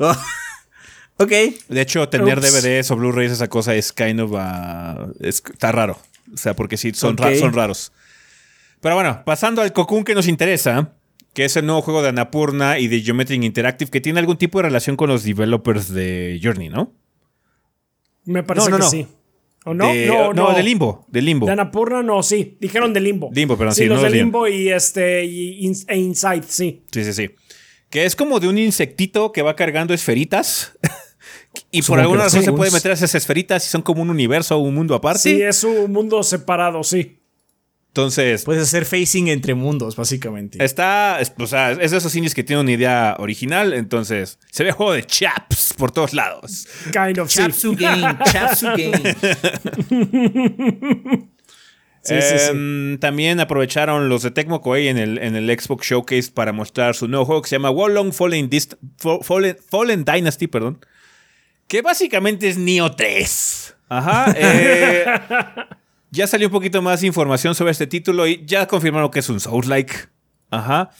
Ok. De hecho, tener DVDs o Blu-rays, esa cosa es kind of. está raro. O sea, porque sí, son, son raros. Pero bueno, pasando al Cocoon que nos interesa, que es el nuevo juego de Anapurna y de Geometric Interactive, que tiene algún tipo de relación con los developers de Journey, ¿no? Me parece que sí. ¿O no? De, no, no, de Limbo, de Limbo. De Anapurna no, sí. Dijeron de Limbo. Limbo, perdón, sí. sí los no de Limbo y, este, y, e Inside, sí. Sí, sí, sí. Que es como de un insectito que va cargando esferitas. y por alguna razón se puede meter esas esferitas y son como un universo o un mundo aparte. Sí, es un mundo separado, sí. Entonces. Puedes hacer facing entre mundos, básicamente. Está. O sea, es de esos indies que tienen una idea original. Entonces, se ve juego de chaps por todos lados. Kind of Chapsu game, Chapsu game. Sí, sí, sí. Em, también aprovecharon los de Tecmo Koei en el, en el Xbox Showcase para mostrar su nuevo juego que se llama Wolong Fallen, Fallen, Fallen Dynasty, perdón. Que básicamente es Neo 3. Ajá. Eh, ya salió un poquito más información sobre este título y ya confirmaron que es un Souls-like. Ajá.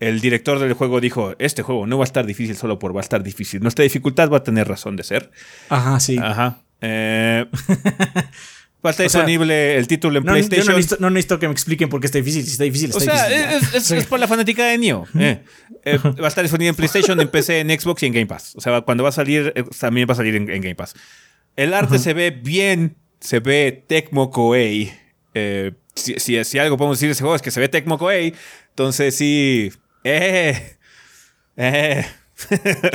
El director del juego dijo, este juego no va a estar difícil solo por va a estar difícil. Nuestra dificultad va a tener razón de ser. Ajá, sí. Ajá. Eh, va a estar disponible el título en no, PlayStation. Yo no necesito, no necesito, que me expliquen por qué está difícil. Si está difícil, está o sea, difícil. Es, es, es, por la fanática de Neo. Eh. Eh, va a estar disponible en PlayStation, en PC, en Xbox y en Game Pass. O sea, cuando va a salir, eh, también va a salir en, en Game Pass. El arte uh -huh. se ve bien se ve Tecmo Koei. Eh, si, si, si, algo podemos decir de ese juego es que se ve Tecmo Koei. Entonces sí. Eh, eh.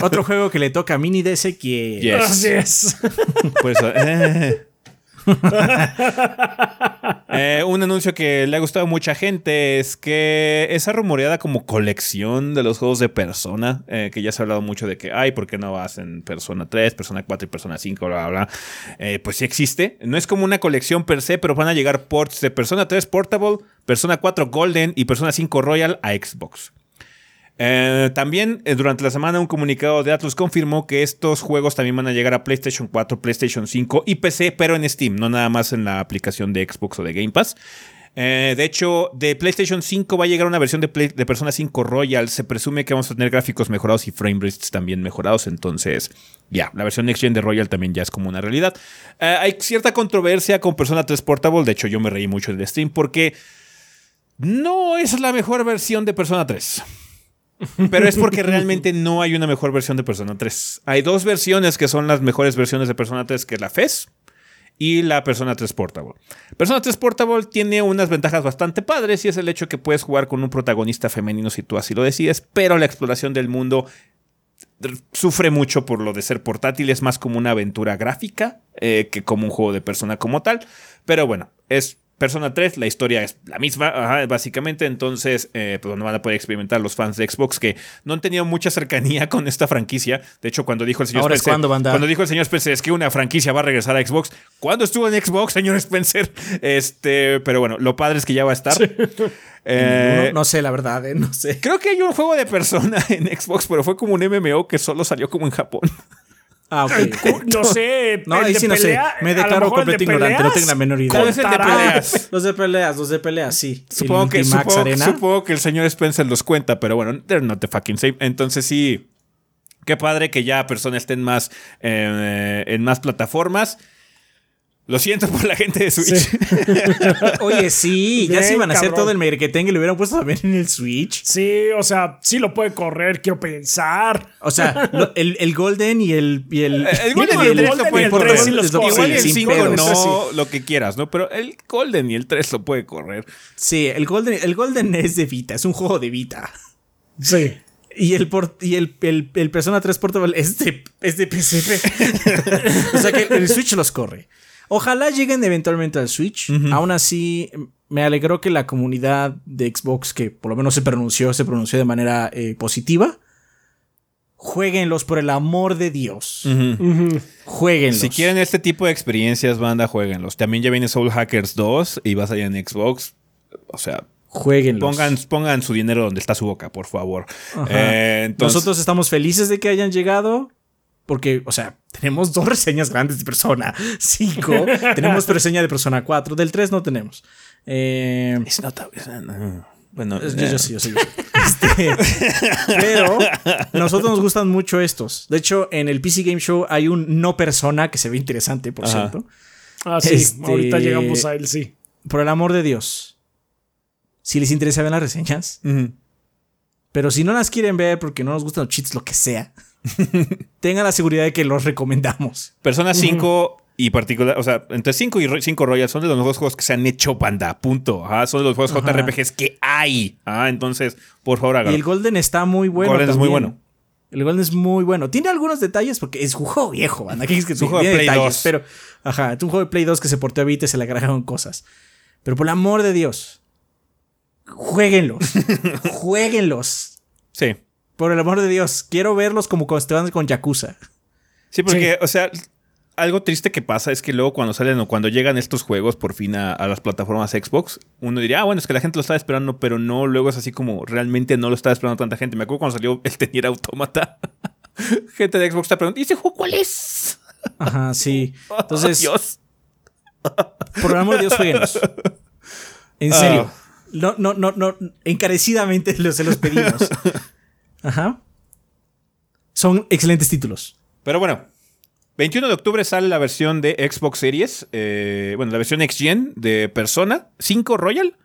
Otro juego que le toca a Mini DS que. Yes. Así es. Por eso. Eh. eh, un anuncio que le ha gustado a mucha gente es que esa rumoreada como colección de los juegos de Persona, eh, que ya se ha hablado mucho de que, ay, ¿por qué no hacen Persona 3, Persona 4 y Persona 5, bla, bla, bla? Eh, pues sí existe. No es como una colección per se, pero van a llegar ports de Persona 3 Portable, Persona 4 Golden y Persona 5 Royal a Xbox. Eh, también eh, durante la semana un comunicado de Atlus confirmó que estos juegos también van a llegar a PlayStation 4, PlayStation 5 y PC, pero en Steam, no nada más en la aplicación de Xbox o de Game Pass. Eh, de hecho, de PlayStation 5 va a llegar una versión de, Persona 5 Royal. Se presume que vamos a tener gráficos mejorados y frame rates también mejorados. Entonces, ya, la versión Next Gen de Royal también ya es como una realidad. Hay cierta controversia con Persona 3 Portable. De hecho, yo me reí mucho del stream porque no es la mejor versión de Persona 3. Pero es porque realmente no hay una mejor versión de Persona 3. Hay dos versiones que son las mejores versiones de Persona 3, que es la FES y la Persona 3 Portable. Persona 3 Portable tiene unas ventajas bastante padres y es el hecho que puedes jugar con un protagonista femenino si tú así lo decides, pero la exploración del mundo sufre mucho por lo de ser portátil, es más como una aventura gráfica eh, que como un juego de persona como tal. Pero bueno, es Persona 3, la historia es la misma, ajá, básicamente. Entonces, eh, pues no van a poder experimentar los fans de Xbox que no han tenido mucha cercanía con esta franquicia. De hecho, cuando dijo el señor Ahora Spencer. Es cuando, banda. cuando dijo el señor Spencer es que una franquicia va a regresar a Xbox. ¿Cuándo estuvo en Xbox, señor Spencer? Este, pero bueno, lo padre es que ya va a estar. Sí. Eh, no, no, sé, la verdad, eh, no sé. Creo que hay un juego de persona en Xbox, pero fue como un MMO que solo salió como en Japón. Ah, ok. No sé. No, ahí sí no sé. Me declaro completo ignorante. No tengo la menor idea. ¿Cuál es el de peleas? Los de peleas, los de peleas, sí. Supongo que, supongo, supongo que el señor Spencer los cuenta, pero bueno, they're not the fucking same. Entonces sí. Qué padre que ya personas estén más eh, en más plataformas. Lo siento por la gente de Switch. Sí. Oye, sí, ya se iban a hacer todo el marketing y lo hubieran puesto también en el Switch. Sí, o sea, sí lo puede correr, quiero pensar. O sea, lo, el, el, Golden y el. Y el, el Golden y el, 3 lo puede correr. Igual el 5 no lo que quieras, ¿no? Pero el Golden y el 3 lo puede correr. Sí, el Golden, el Golden es de Vita, es un juego de Vita. Sí. Y el, port, y el, el, el Persona 3 Portable es de, es de PSP. o sea que el Switch los corre. Ojalá lleguen eventualmente al Switch. Uh -huh. Aún así, me alegró que la comunidad de Xbox, que por lo menos se pronunció, se pronunció de manera eh, positiva. Jueguenlos por el amor de Dios. Uh -huh. Uh -huh. Jueguenlos. Si quieren este tipo de experiencias, banda, jueguenlos. También ya viene Soul Hackers 2 y vas allá en Xbox. O sea, Jueguenlos. Pongan, pongan su dinero donde está su boca, por favor. Eh, entonces... Nosotros estamos felices de que hayan llegado. Porque, o sea, tenemos dos reseñas grandes de Persona 5. tenemos reseña de Persona 4. Del 3 no tenemos. Eh, it's not a, it's not, bueno, yo, yo, sí, yo sí. Este, pero nosotros nos gustan mucho estos. De hecho, en el PC Game Show hay un no persona que se ve interesante, por Ajá. cierto. Ah, sí. Este, ahorita llegamos a él, sí. Por el amor de Dios. Si les interesa ver las reseñas. Pero si no las quieren ver porque no nos gustan los cheats, lo que sea, tengan la seguridad de que los recomendamos. Persona 5 y particular, o sea, entre 5 y 5 Royal son de los mejores juegos que se han hecho, banda, punto. son de los juegos JRPGs que hay. Ah, entonces, por favor, háganlo. Y el Golden está muy bueno. Golden es muy bueno. El Golden es muy bueno. Tiene algunos detalles porque es un juego viejo, banda. es que es un juego de Play 2. Pero, ajá, es un juego de Play 2 que se portó a Vita y se le agregaron cosas. Pero por el amor de Dios, jueguenlos. jueguenlos. Sí. Por el amor de Dios, quiero verlos como cuando estaban con Yakuza. Sí, porque, o sea, algo triste que pasa es que luego cuando salen o cuando llegan estos juegos por fin a, las plataformas Xbox, uno diría, ah, bueno, es que la gente lo estaba esperando, pero no, luego es así como realmente no lo estaba esperando tanta gente. Me acuerdo cuando salió el Tenier Automata. gente de Xbox está preguntando, ¿y ese juego cuál es? Ajá, sí. Entonces, Dios. por el amor de Dios, jueguenos. En serio. Ah. No, no, no, no. Encarecidamente se los pedimos. Ajá. Son excelentes títulos. Pero bueno, 21 de octubre sale la versión de Xbox Series, eh, bueno, la versión Next Gen de Persona 5 Royal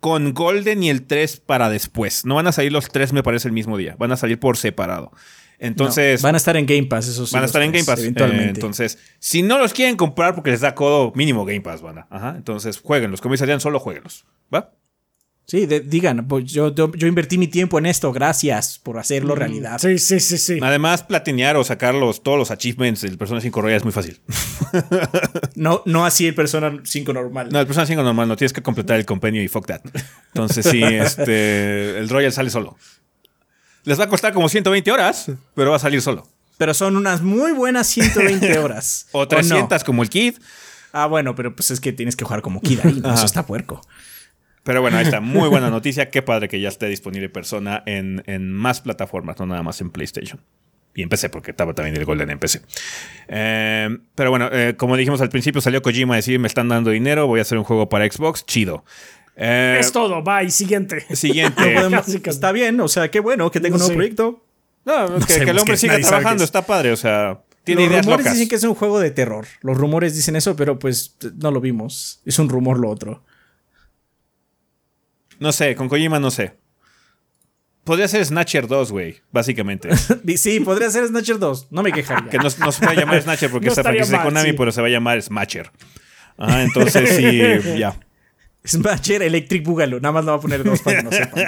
con Golden y el 3 para después. No van a salir los 3, me parece, el mismo día. Van a salir por separado. Entonces. van a estar en Game Pass, esos Van a estar en Game Pass. Eventualmente. entonces, si no los quieren comprar porque les da codo, mínimo Game Pass, van a. Ajá. Entonces, jueguenlos. Como dirían, solo jueguenlos. ¿Va? Sí, digan, pues yo, yo, invertí mi tiempo en esto, gracias por hacerlo mm, realidad. Sí, sí, sí, sí. Además, platinear o sacar todos los achievements del Persona 5 Royal es muy fácil. no, no así el Persona 5 normal. No, el Persona 5 normal no, tienes que completar el compendio y fuck that. Entonces, sí, este, el Royal sale solo. Les va a costar como 120 horas, pero va a salir solo. Pero son unas muy buenas 120 horas. o 300 como el Kid. Ah, bueno, pero pues es que tienes que jugar como Kid ahí, eso está puerco. Pero bueno, ahí está. Muy buena noticia. Qué padre que ya esté disponible Persona en, en más plataformas, no nada más en PlayStation. Y en PC, porque estaba también el Golden en PC. Eh, pero bueno, eh, como dijimos al principio, salió Kojima a decir: Me están dando dinero, voy a hacer un juego para Xbox. Chido. Eh, es todo, bye, siguiente. Siguiente. está bien, o sea, qué bueno que tenga un nuevo proyecto. No, que, el hombre siga trabajando, está padre, o sea. Tiene Los rumores dicen que es un juego de terror. Los rumores dicen eso, pero pues no lo vimos. Es un rumor lo otro. No sé, con Kojima no sé. Podría ser Snatcher 2, güey, básicamente. sí, podría ser Snatcher 2. No me quejaría. Que no, se va a llamar Snatcher porque está es de Konami, pero se va a llamar Smatcher. Ah, entonces sí, ya. Smatcher Electric Boogaloo. Nada más lo va a poner dos para que no sepan.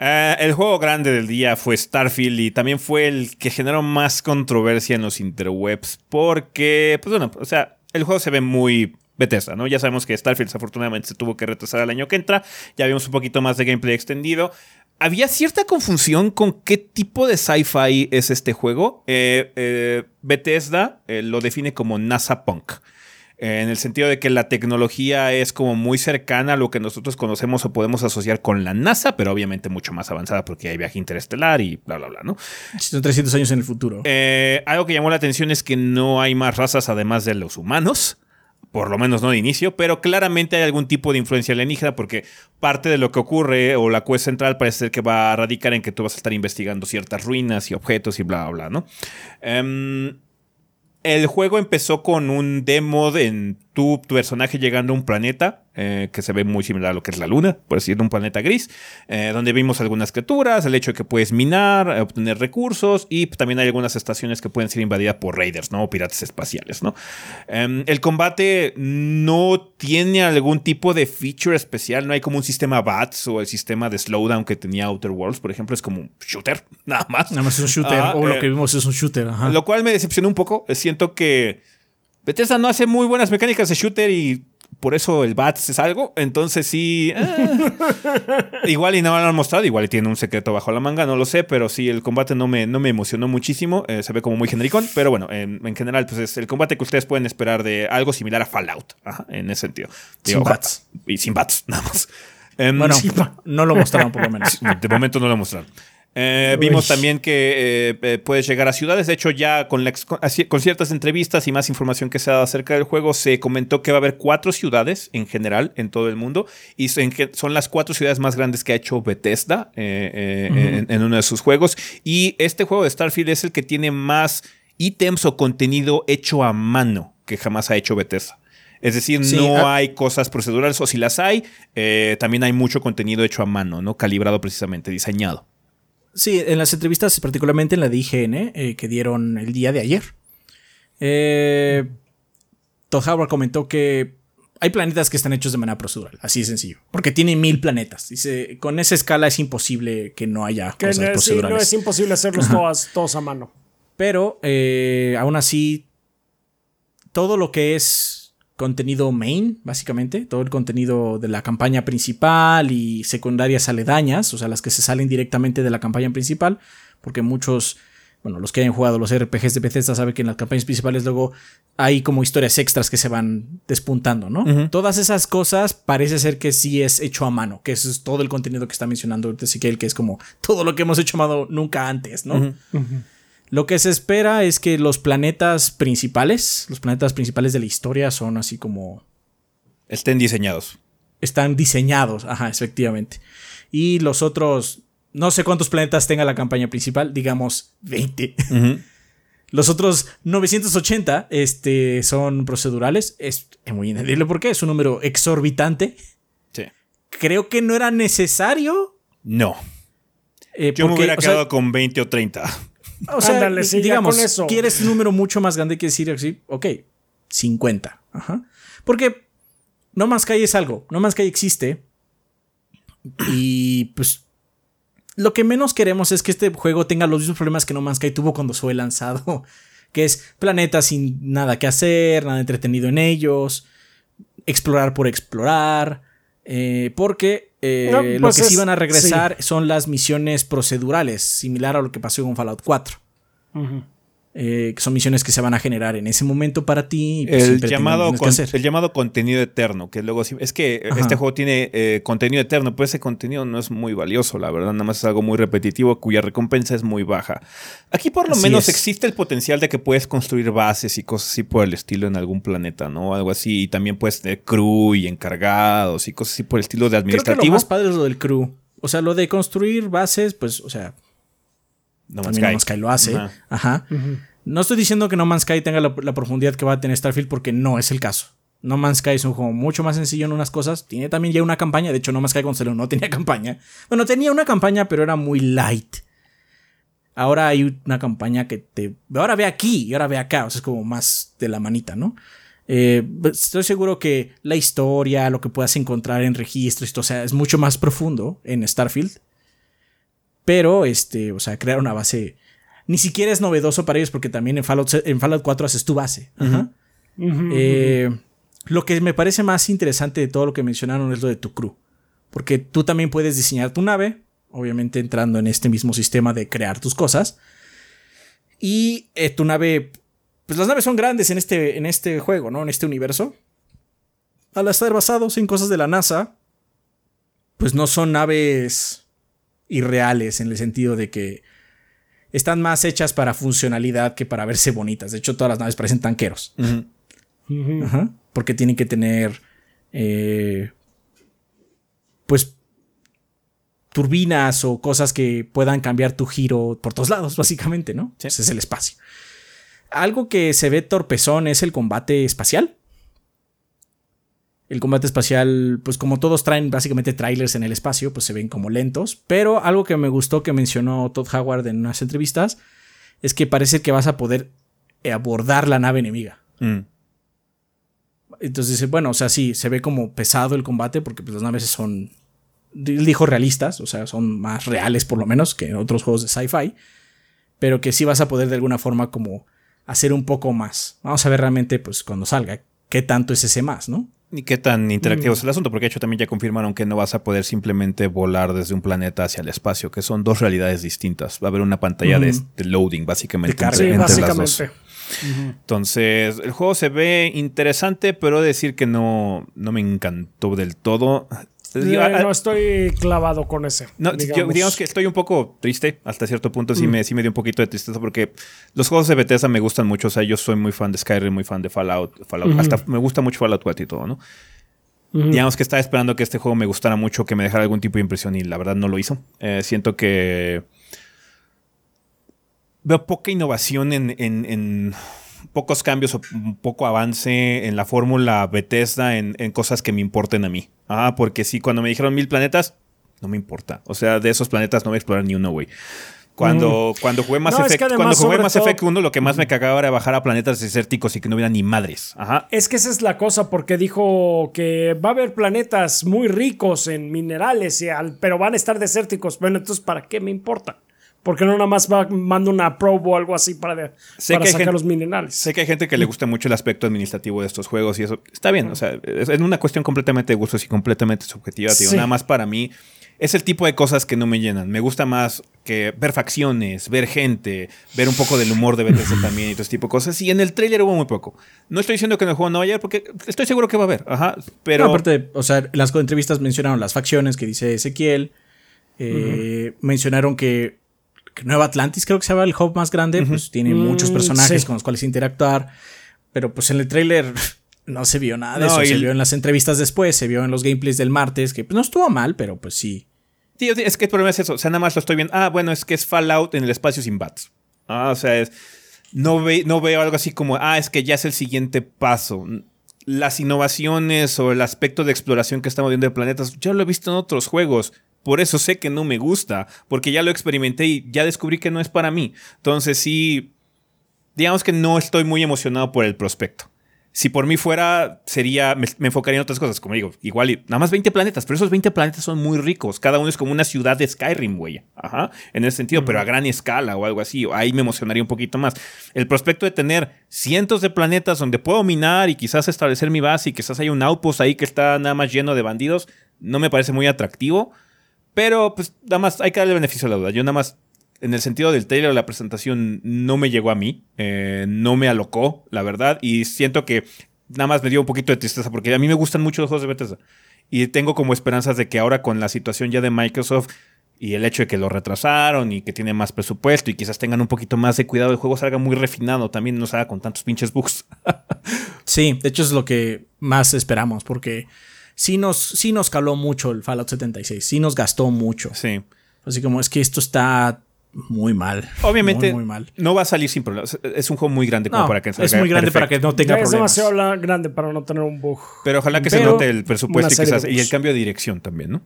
Eh, el juego grande del día fue Starfield y también fue el que generó más controversia en los interwebs porque, pues bueno, o sea, el juego se ve muy Bethesda, ¿no? Ya sabemos que Starfield desafortunadamente se tuvo que retrasar al año que entra, ya vimos un poquito más de gameplay extendido. Había cierta confusión con qué tipo de sci-fi es este juego. Eh, eh, Bethesda eh, lo define como NASA Punk. en el sentido de que la tecnología es como muy cercana a lo que nosotros conocemos o podemos asociar con la NASA, pero obviamente mucho más avanzada porque hay viaje interestelar y bla, bla, bla, ¿no? Son 300 años en el futuro. algo que llamó la atención es que no hay más razas además de los humanos por lo menos no de inicio, pero claramente hay algún tipo de influencia alienígena porque parte de lo que ocurre o la quest central parece ser que va a radicar en que tú vas a estar investigando ciertas ruinas y objetos y bla, bla, bla, ¿no? Em, el juego empezó con un demo en tu, personaje llegando a un planeta eh, que se ve muy similar a lo que es la Luna, por decir, un planeta gris, eh, donde vimos algunas criaturas, el hecho de que puedes minar, eh, obtener recursos y también hay algunas estaciones que pueden ser invadidas por raiders, ¿no? O piratas espaciales, ¿no? Em, el combate no tiene algún tipo de feature especial, no hay como un sistema BATS o el sistema de slowdown que tenía Outer Worlds, por ejemplo, es como un shooter, nada más. Nada más es un shooter, o lo que vimos es un shooter. Lo cual me decepcionó un poco, siento que Bethesda no hace muy buenas mecánicas de shooter y por eso el BATS es algo. Entonces sí. Eh, igual y no lo han mostrado, igual y tiene un secreto bajo la manga, no lo sé, pero sí, el combate no me, no me emocionó muchísimo. Eh, se ve como muy genericón, pero bueno, en, general, pues es el combate que ustedes pueden esperar de algo similar a Fallout. en ese sentido. sin BATS. Y sin BATS, nada más. Em, bueno, no lo mostraron por lo menos. De momento no lo mostraron. Eh, vimos también que eh, eh, puedes llegar a ciudades. De hecho, ya con, con, ciertas entrevistas y más información que se ha dado acerca del juego, se comentó que va a haber cuatro ciudades en general en todo el mundo. Y son las cuatro ciudades más grandes que ha hecho Bethesda en, en, uno de sus juegos. Y este juego de Starfield es el que tiene más ítems o contenido hecho a mano que jamás ha hecho Bethesda. Es decir, no ah. hay cosas procedurales, o si las hay, eh, también hay mucho contenido hecho a mano, ¿no? Calibrado precisamente, diseñado. Sí, en las entrevistas, particularmente en la de IGN, eh, que dieron el día de ayer, eh, Todd Howard comentó que hay planetas que están hechos de manera procedural, así de sencillo. Porque tiene mil planetas. Dice, con esa escala es imposible que no haya cosas no, procedurales. no es imposible hacerlos todos, todos, a mano. Pero, eh, aún así, todo lo que es contenido main, básicamente, todo el contenido de la campaña principal y secundarias aledañas, o sea, las que se salen directamente de la campaña principal, porque muchos bueno, los que hayan jugado los RPGs de Bethesda saben que en las campañas principales luego hay como historias extras que se van despuntando, ¿no? Todas esas cosas parece ser que sí es hecho a mano, que eso es todo el contenido que está mencionando Ezequiel, que es como todo lo que hemos hecho a mano nunca antes, ¿no? Lo que se espera es que los planetas principales, los planetas principales de la historia son así como... Estén diseñados. Están diseñados, ajá, efectivamente. Y los otros no sé cuántos planetas tenga la campaña principal, digamos 20. Los otros 980 este, son procedurales. Es, muy entendible porque es un número exorbitante. Sí. Creo que no era necesario. No. Eh, Yo me hubiera quedado con 20 o 30. O sea, digamos, eso. quieres un número mucho más grande que decir así, ok, 50. Ajá. Porque No Man's Sky es algo. No Man's Sky existe. Y pues lo que menos queremos es que este juego tenga los mismos problemas que No Man's Sky tuvo cuando fue lanzado. Que es planetas sin nada que hacer, nada entretenido en ellos, explorar por explorar. Eh, porque eh, lo pues que sí van a regresar son las misiones procedurales, similar a lo que pasó con Fallout 4. Eh, que son misiones que se van a generar en ese momento para ti. Pues, el, llamado el llamado contenido eterno, que luego es que este juego tiene eh, contenido eterno, pero ese contenido no es muy valioso, la verdad, nada más es algo muy repetitivo cuya recompensa es muy baja. Aquí por lo menos existe el potencial de que puedes construir bases y cosas así por el estilo en algún planeta, ¿no? Algo así, y también puedes tener crew y encargados y cosas así por el estilo de administrativo. Creo que lo más padre es lo del crew. O sea, lo de construir bases, pues, o sea, no Man's Sky. lo hace. Ajá. No estoy diciendo que No Man's Sky tenga la, profundidad que va a tener Starfield porque no es el caso. No Man's Sky es un juego mucho más sencillo en unas cosas. Tiene también ya una campaña. De hecho, No Man's Sky con no tenía campaña. Bueno, tenía una campaña, pero era muy light. Ahora hay una campaña que te. Ahora ve aquí y ahora ve acá. O sea, es como más de la manita, ¿no? Eh, estoy seguro que la historia, lo que puedas encontrar en registros, o sea, es mucho más profundo en Starfield. Pero, este, o sea, crear una base ni siquiera es novedoso para ellos porque también en Fallout, en Fallout 4 haces tu base. Eh, lo que me parece más interesante de todo lo que mencionaron es lo de tu crew. Porque tú también puedes diseñar tu nave, obviamente entrando en este mismo sistema de crear tus cosas. Y eh, tu nave, pues las naves son grandes en este, en este juego, ¿no? En este universo. Al estar basados en cosas de la NASA, pues no son naves irreales en el sentido de que están más hechas para funcionalidad que para verse bonitas. De hecho, todas las naves parecen tanqueros. Porque tienen que tener. Eh, pues. Turbinas o cosas que puedan cambiar tu giro por todos lados, básicamente, ¿no? Ese es el espacio. Algo que se ve torpezón es el combate espacial. El combate espacial, pues como todos traen básicamente trailers en el espacio, pues se ven como lentos. Pero algo que me gustó que mencionó Todd Howard en unas entrevistas es que parece que vas a poder abordar la nave enemiga. Mm. Entonces dice, bueno, o sea, sí, se ve como pesado el combate porque pues, las naves son, él dijo realistas, o sea, son más reales por lo menos que en otros juegos de sci-fi, pero que sí vas a poder de alguna forma como hacer un poco más. Vamos a ver realmente, pues cuando salga, qué tanto es ese más, ¿no? ¿Y qué tan interactivo es el asunto? Porque de hecho también ya confirmaron que no vas a poder simplemente volar desde un planeta hacia el espacio, que son dos realidades distintas. Va a haber una pantalla de, loading, básicamente, entre, las dos. Entonces, el juego se ve interesante, pero decir que no, no me encantó del todo. No estoy clavado con ese. digamos. que estoy un poco triste hasta cierto punto. Sí, mm. me, sí me dio un poquito de tristeza porque los juegos de Bethesda me gustan mucho. O sea, yo soy muy fan de Skyrim, muy fan de Fallout. Fallout Hasta me gusta mucho Fallout 4 y todo, ¿no? Digamos que estaba esperando que este juego me gustara mucho, que me dejara algún tipo de impresión y la verdad no lo hizo. Eh, siento que veo poca innovación en, en pocos cambios o poco avance en la fórmula Bethesda en, en, cosas que me importen a mí. Ah, porque sí, cuando me dijeron mil planetas, no me importa. O sea, de esos planetas no voy a explorar ni uno, güey. Cuando, mm. cuando jugué Mass Effect, cuando jugué Mass Effect 1, lo que más me cagaba era bajar a planetas desérticos y que no hubiera ni madres. Ajá. Es que esa es la cosa, porque dijo que va a haber planetas muy ricos en minerales, pero van a estar desérticos. Bueno, entonces, ¿para qué me importa? Porque no nada más va, mando una probe o algo así para, sacar los minerales. Sé que hay gente que le gusta mucho el aspecto administrativo de estos juegos y eso está bien. O sea, es, una cuestión completamente de gustos y completamente subjetiva. Nada más para mí es el tipo de cosas que no me llenan. Me gusta más que ver facciones, ver gente, ver un poco del humor de Bethesda también y todo ese tipo de cosas. Y en el trailer hubo muy poco. No estoy diciendo que en el juego no vaya porque estoy seguro que va a haber. Ajá, pero... aparte, o sea, las entrevistas mencionaron las facciones que dice Ezequiel. Eh, mencionaron que, Nueva Atlantis creo que se llama el hub más grande. Pues tiene mm, muchos personajes con los cuales interactuar. Pero pues en el trailer no se vio nada de eso. Se vio en las entrevistas después, se vio en los gameplays del martes, que pues, no estuvo mal, pero pues sí. Tío, es que el problema es eso. O sea, nada más lo estoy viendo. Ah, bueno, es que es Fallout en el espacio sin bats. Ah, o sea, es, no, no veo algo así como, ah, es que ya es el siguiente paso. Las innovaciones o el aspecto de exploración que estamos viendo de planetas, ya lo he visto en otros juegos. Por eso sé que no me gusta, porque ya lo experimenté y ya descubrí que no es para mí. Entonces sí, digamos que no estoy muy emocionado por el prospecto. Si por mí fuera, sería, me, enfocaría en otras cosas, como digo, igual, y, nada más 20 planetas, pero esos 20 planetas son muy ricos. Cada uno es como una ciudad de Skyrim, güey. Ajá, en ese sentido, pero a gran escala o algo así. Ahí me emocionaría un poquito más. El prospecto de tener cientos de planetas donde puedo minar y quizás establecer mi base y quizás hay un outpost ahí que está nada más lleno de bandidos, no me parece muy atractivo. Pero, pues, nada más hay que darle beneficio a la duda. Yo nada más en el sentido del trailer, la presentación no me llegó a mí, eh, no me alocó, la verdad, y siento que nada más me dio un poquito de tristeza porque a mí me gustan mucho los juegos de Bethesda y tengo como esperanzas de que ahora con la situación ya de Microsoft y el hecho de que lo retrasaron y que tiene más presupuesto y quizás tengan un poquito más de cuidado, el juego salga muy refinado, también no salga con tantos pinches bugs. sí, de hecho es lo que más esperamos porque sí nos, sí nos caló mucho el Fallout 76, sí nos gastó mucho. Sí. Así como es que esto está muy mal. Obviamente no va a salir sin problemas. Es un juego muy grande como para que Es muy grande para que no tenga problemas. Es demasiado grande para no tener un bug. Pero ojalá que se note el presupuesto y, el cambio de dirección también, ¿no?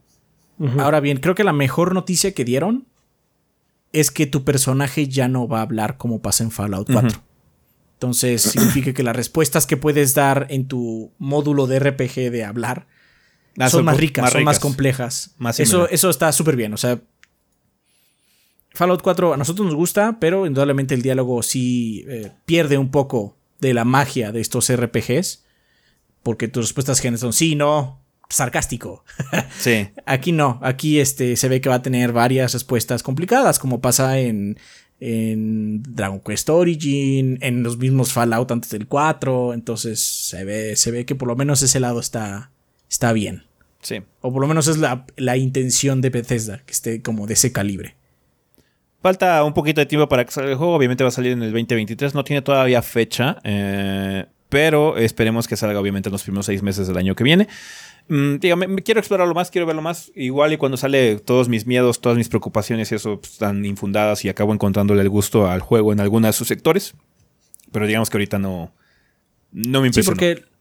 Ahora bien, creo que la mejor noticia que dieron es que tu personaje ya no va a hablar como pasa en Fallout 4. Entonces significa que las respuestas que puedes dar en tu módulo de RPG de hablar ah, son, más ricas, son más complejas. eso, eso está súper bien. O sea, Fallout 4 a nosotros nos gusta, pero indudablemente el diálogo sí eh, pierde un poco de la magia de estos RPGs. Porque tus respuestas generales son sí, no, sarcástico. Sí. aquí no, aquí este, se ve que va a tener varias respuestas complicadas, como pasa en, en Dragon Quest Origin, en los mismos Fallout antes del 4. Entonces se ve, se ve que por lo menos ese lado está, está bien. Sí. O por lo menos es la, la intención de Bethesda, que esté como de ese calibre. Falta un poquito de tiempo para que salga el juego. Obviamente va a salir en el 2023. No tiene todavía fecha. Eh, pero esperemos que salga obviamente en los primeros seis meses del año que viene. Mm, dígame, quiero explorarlo más, quiero verlo más. Igual y cuando sale todos mis miedos, todas mis preocupaciones y eso pues, están infundadas y acabo encontrándole el gusto al juego en algunos de sus sectores. Pero digamos que ahorita no, no me impresiona. Sí, porque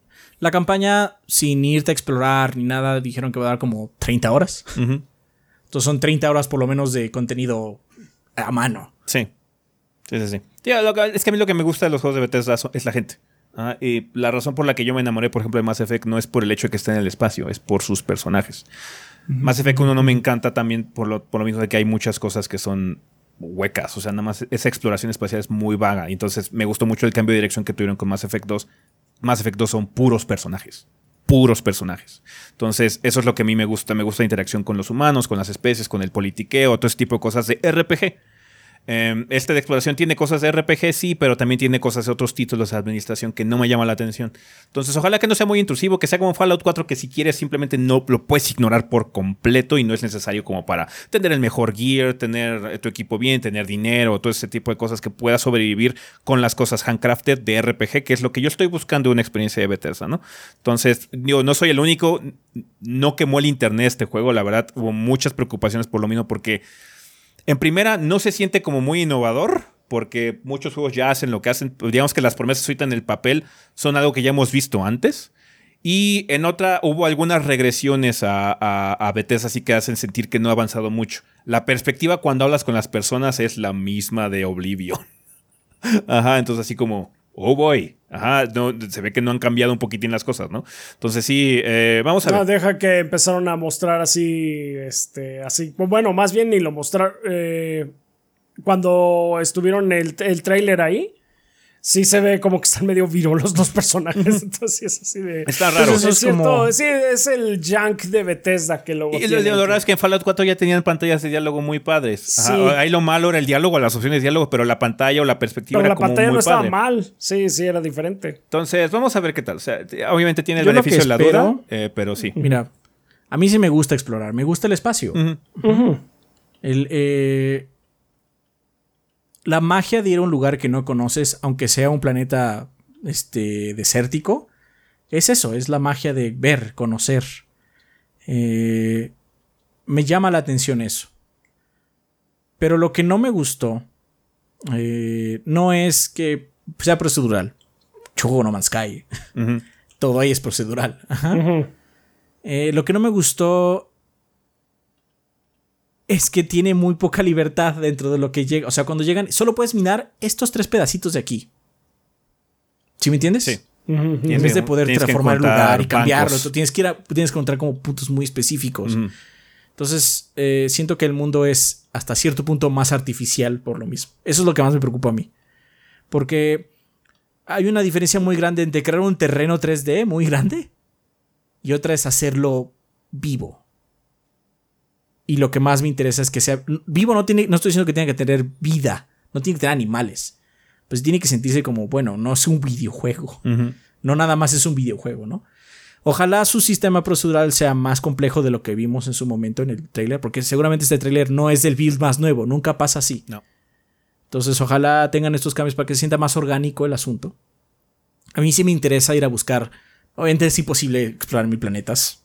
la campaña, sin irte a explorar ni nada, dijeron que va a dar como 30 horas. Entonces son 30 horas por lo menos de contenido a mano. Sí. Sí, sí, sí. es que a mí lo que me gusta de los juegos de Bethesda es la gente. Ah, y la razón por la que yo me enamoré, por ejemplo, de Mass Effect no es por el hecho de que esté en el espacio, es por sus personajes. Mass Effect 1 no me encanta también por lo, por lo mismo de que hay muchas cosas que son huecas. O sea, nada más esa exploración espacial es muy vaga. Entonces me gustó mucho el cambio de dirección que tuvieron con Mass Effect 2. Mass Effect 2 son puros personajes puros personajes. Entonces, eso es lo que a mí me gusta. Me gusta la interacción con los humanos, con las especies, con el politiqueo, todo ese tipo de cosas de RPG. Em, este de exploración tiene cosas de RPG, sí, pero también tiene cosas de otros títulos de administración que no me llaman la atención. Entonces, ojalá que no sea muy intrusivo, que sea como Fallout 4, que si quieres simplemente no lo puedes ignorar por completo y no es necesario como para tener el mejor gear, tener tu equipo bien, tener dinero, todo ese tipo de cosas que puedas sobrevivir con las cosas handcrafted de RPG, que es lo que yo estoy buscando en una experiencia de Bethesda, ¿no? Entonces, yo no soy el único, no quemó el internet este juego, la verdad, hubo muchas preocupaciones por lo mismo porque en primera, no se siente como muy innovador porque muchos juegos ya hacen lo que hacen. Digamos que las promesas ahorita en el papel son algo que ya hemos visto antes. Y en otra hubo algunas regresiones a, a, Bethesda así que hacen sentir que no ha avanzado mucho. La perspectiva cuando hablas con las personas es la misma de Oblivion. Ajá, entonces así como, oh boy. Ajá, se ve que no han cambiado un poquitín las cosas, ¿no? Entonces sí, eh, vamos a no, deja que empezaron a mostrar así, este, así, bueno, más bien ni lo mostrar. Eh, cuando estuvieron el, el trailer ahí, sí se ve como que están medio viros los dos personajes. Entonces es así de. Está raro. es, cierto, sí, es el junk de Bethesda que luego. Y lo, verdad es que en Fallout 4 ya tenían pantallas de diálogo muy padres. Ahí lo malo era el diálogo, las opciones de diálogo, pero la pantalla o la perspectiva pero era la pantalla no estaba mal. Sí, sí, era diferente. Entonces, vamos a ver qué tal. O sea, obviamente tiene el beneficio de la duda, eh, pero sí. Mira, a mí sí me gusta explorar. Me gusta el espacio. El. Eh, la magia de ir a un lugar que no conoces, aunque sea un planeta este, desértico, es eso, es la magia de ver, conocer. Eh, me llama la atención eso. Pero lo que no me gustó eh, no es que sea procedural. Chugo No Man's Sky. Todo ahí es procedural. Eh, lo que no me gustó es que tiene muy poca libertad dentro de lo que llega. O sea, cuando llegan, solo puedes minar estos tres pedacitos de aquí. ¿Sí me entiendes? Sí. En vez de poder transformar el lugar y cambiarlo, tienes que ir a, tienes que encontrar como puntos muy específicos. Entonces, eh, siento que el mundo es hasta cierto punto más artificial por lo mismo. Eso es lo que más me preocupa a mí. Porque hay una diferencia muy grande entre crear un terreno 3D muy grande y otra es hacerlo vivo. Y lo que más me interesa es que sea vivo. No, tiene, no estoy diciendo que tenga que tener vida, no tiene que tener animales. Pues tiene que sentirse como, bueno, no es un videojuego. No nada más es un videojuego, ¿no? Ojalá su sistema procedural sea más complejo de lo que vimos en su momento en el trailer, porque seguramente este trailer no es del build más nuevo, nunca pasa así. No. Entonces, ojalá tengan estos cambios para que se sienta más orgánico el asunto. A mí sí me interesa ir a buscar, obviamente es imposible explorar mil planetas,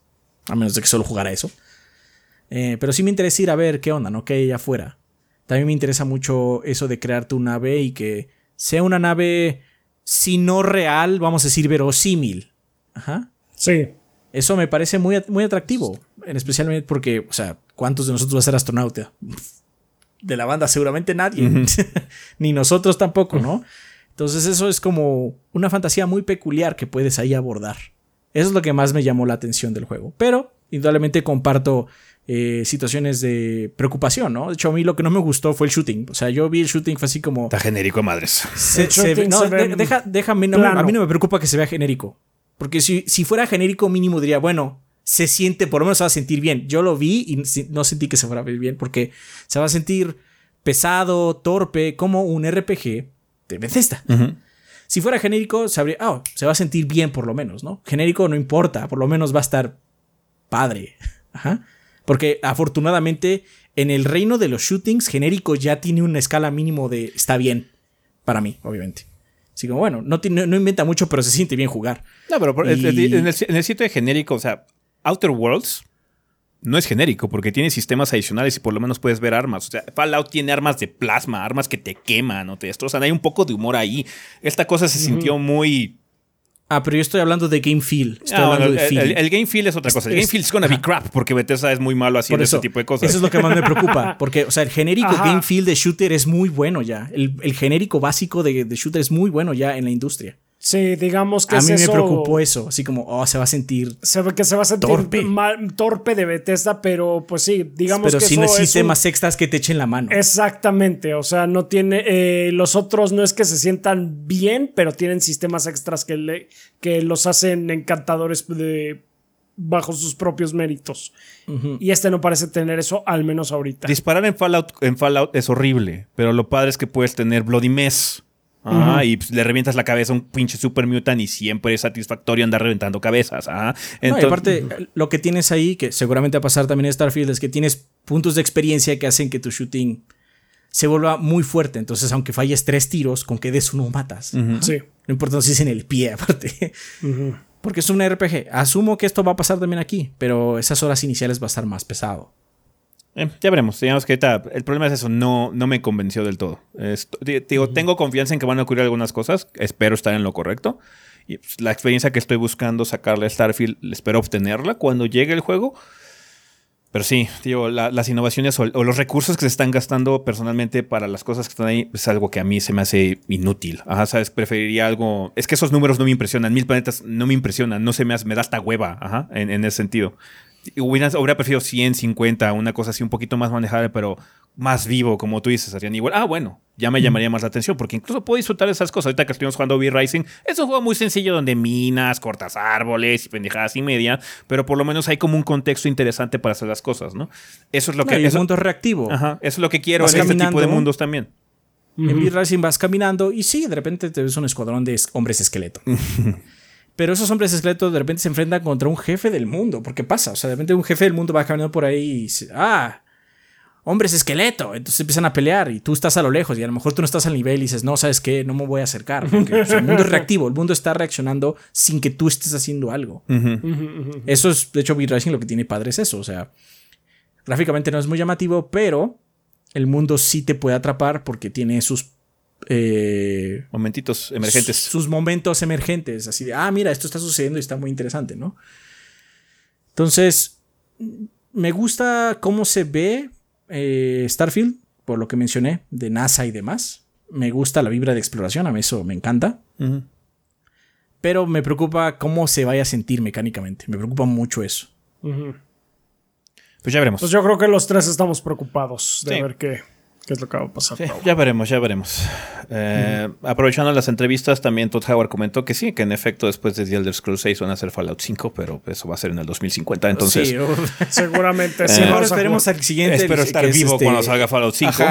a menos de que solo jugara eso. Eh, pero sí me interesa ir a ver qué onda, ¿no? ¿Qué hay allá afuera? También me interesa mucho eso de crear tu nave y que sea una nave, si no real, vamos a decir verosímil. Ajá. Sí. Eso me parece muy, muy atractivo. Especialmente porque, o sea, ¿cuántos de nosotros va a ser astronauta? De la banda, seguramente nadie. Ni nosotros tampoco, ¿no? Entonces, eso es como una fantasía muy peculiar que puedes ahí abordar. Eso es lo que más me llamó la atención del juego. Pero, indudablemente, comparto eh, situaciones de preocupación, ¿no? De hecho, a mí lo que no me gustó fue el shooting. O sea, yo vi el shooting fue así como. Está genérico, madres. no, déjame, a mí no me preocupa que se vea genérico. Porque si, si fuera genérico, mínimo diría, bueno, se siente, por lo menos se va a sentir bien. Yo lo vi y no sentí que se fuera a ver bien porque se va a sentir pesado, torpe, como un RPG de Bethesda. Si fuera genérico, se, oh, se va a sentir bien por lo menos, ¿no? Genérico no importa, por lo menos va a estar padre. Ajá. Porque afortunadamente en el reino de los shootings genérico ya tiene una escala mínimo de está bien. Para mí, obviamente. Así como, bueno, no, no inventa mucho, pero se siente bien jugar. No, pero en, el, sitio de genérico, o sea, Outer Worlds no es genérico porque tiene sistemas adicionales y por lo menos puedes ver armas. O sea, Fallout tiene armas de plasma, armas que te queman o te destrozan. Hay un poco de humor ahí. Esta cosa se sintió muy Ah, pero yo estoy hablando de game feel. Estoy ah, hablando de el, el, game feel es otra cosa. El game feel es gonna be crap porque Bethesda es muy malo haciendo ese tipo de cosas. Eso es lo que más me preocupa. Porque, o sea, el genérico game feel de shooter es muy bueno ya. El, genérico básico de, de, shooter es muy bueno ya en la industria. Sí, digamos que a mí me preocupó eso, así como, oh, se va a sentir se ve que se va a sentir torpe, torpe de Bethesda, pero pues sí, digamos pero que si necesite más extras que te echen la mano. Exactamente, o sea, no tiene eh, los otros no es que se sientan bien, pero tienen sistemas extras que le, que los hacen encantadores de bajo sus propios méritos. Y este no parece tener eso, al menos ahorita. Disparar en Fallout, en Fallout es horrible, pero lo padre es que puedes tener Bloody Mess y pues, le revientas la cabeza a un pinche super mutant y siempre es satisfactorio andar reventando cabezas. Entonces, aparte, lo que tienes ahí, que seguramente va a pasar también en Starfield, es que tienes puntos de experiencia que hacen que tu shooting se vuelva muy fuerte. Entonces, aunque falles tres tiros, con que des uno matas. Sí. Lo importante es en el pie, aparte. Porque es un RPG. Asumo que esto va a pasar también aquí, pero esas horas iniciales va a estar más pesado. Eh, ya veremos. Digamos que el problema es eso, no, no me convenció del todo. digo, tengo confianza en que van a ocurrir algunas cosas. Espero estar en lo correcto. Y pues, la experiencia que estoy buscando sacarle a Starfield, espero obtenerla cuando llegue el juego. Pero sí, digo, las innovaciones o, los recursos que se están gastando personalmente para las cosas que están ahí es algo que a mí se me hace inútil. Ajá, ¿sabes? Preferiría algo. Es que esos números no me impresionan. Mil planetas no me impresionan. No se me hace, me da hasta hueva. Ajá, en, en ese sentido. Hubiera, hubiera preferido 100, 50, una cosa así un poquito más manejable, pero más vivo, como tú dices, Adrián. Igual, ah, bueno, ya me llamaría más la atención, porque incluso puedo disfrutar de esas cosas. Ahorita que estuvimos jugando V-Rising, es un juego muy sencillo donde minas, cortas árboles y pendejadas y media, pero por lo menos hay como un contexto interesante para hacer las cosas, ¿no? Eso es lo que. es un mundo reactivo. Ajá, eso es lo que quiero en este tipo de mundos también. En V-Rising vas caminando y sí, de repente te ves un escuadrón de hombres esqueleto. Pero esos hombres esqueletos de repente se enfrentan contra un jefe del mundo. ¿Por qué pasa? O sea, de repente un jefe del mundo va caminando por ahí y dice, ah, hombres esqueleto. Entonces empiezan a pelear y tú estás a lo lejos y a lo mejor tú no estás al nivel y dices, no, ¿sabes qué? No me voy a acercar. Porque el mundo es reactivo, el mundo está reaccionando sin que tú estés haciendo algo. Eso es, de hecho, Beat Racing lo que tiene padre es eso. O sea, gráficamente no es muy llamativo, pero el mundo sí te puede atrapar porque tiene sus eh, Momentitos emergentes. Sus momentos emergentes, así de, ah, mira, esto está sucediendo y está muy interesante, ¿no? Entonces, me gusta cómo se ve eh, Starfield, por lo que mencioné, de NASA y demás. Me gusta la vibra de exploración, a mí eso me encanta. Pero me preocupa cómo se vaya a sentir mecánicamente. Me preocupa mucho eso. Pues ya veremos. Pues yo creo que los tres estamos preocupados de ver qué ¿Qué es lo que va a pasar? ya veremos, ya veremos. Eh, aprovechando las entrevistas, también Todd Howard comentó que sí, que en efecto después de The Elder Scrolls 6 van a hacer Fallout 5, pero eso va a ser en el 2050. Entonces, sí, seguramente sí. Ahora esperemos al siguiente. Espero estar vivo este cuando salga Fallout 5.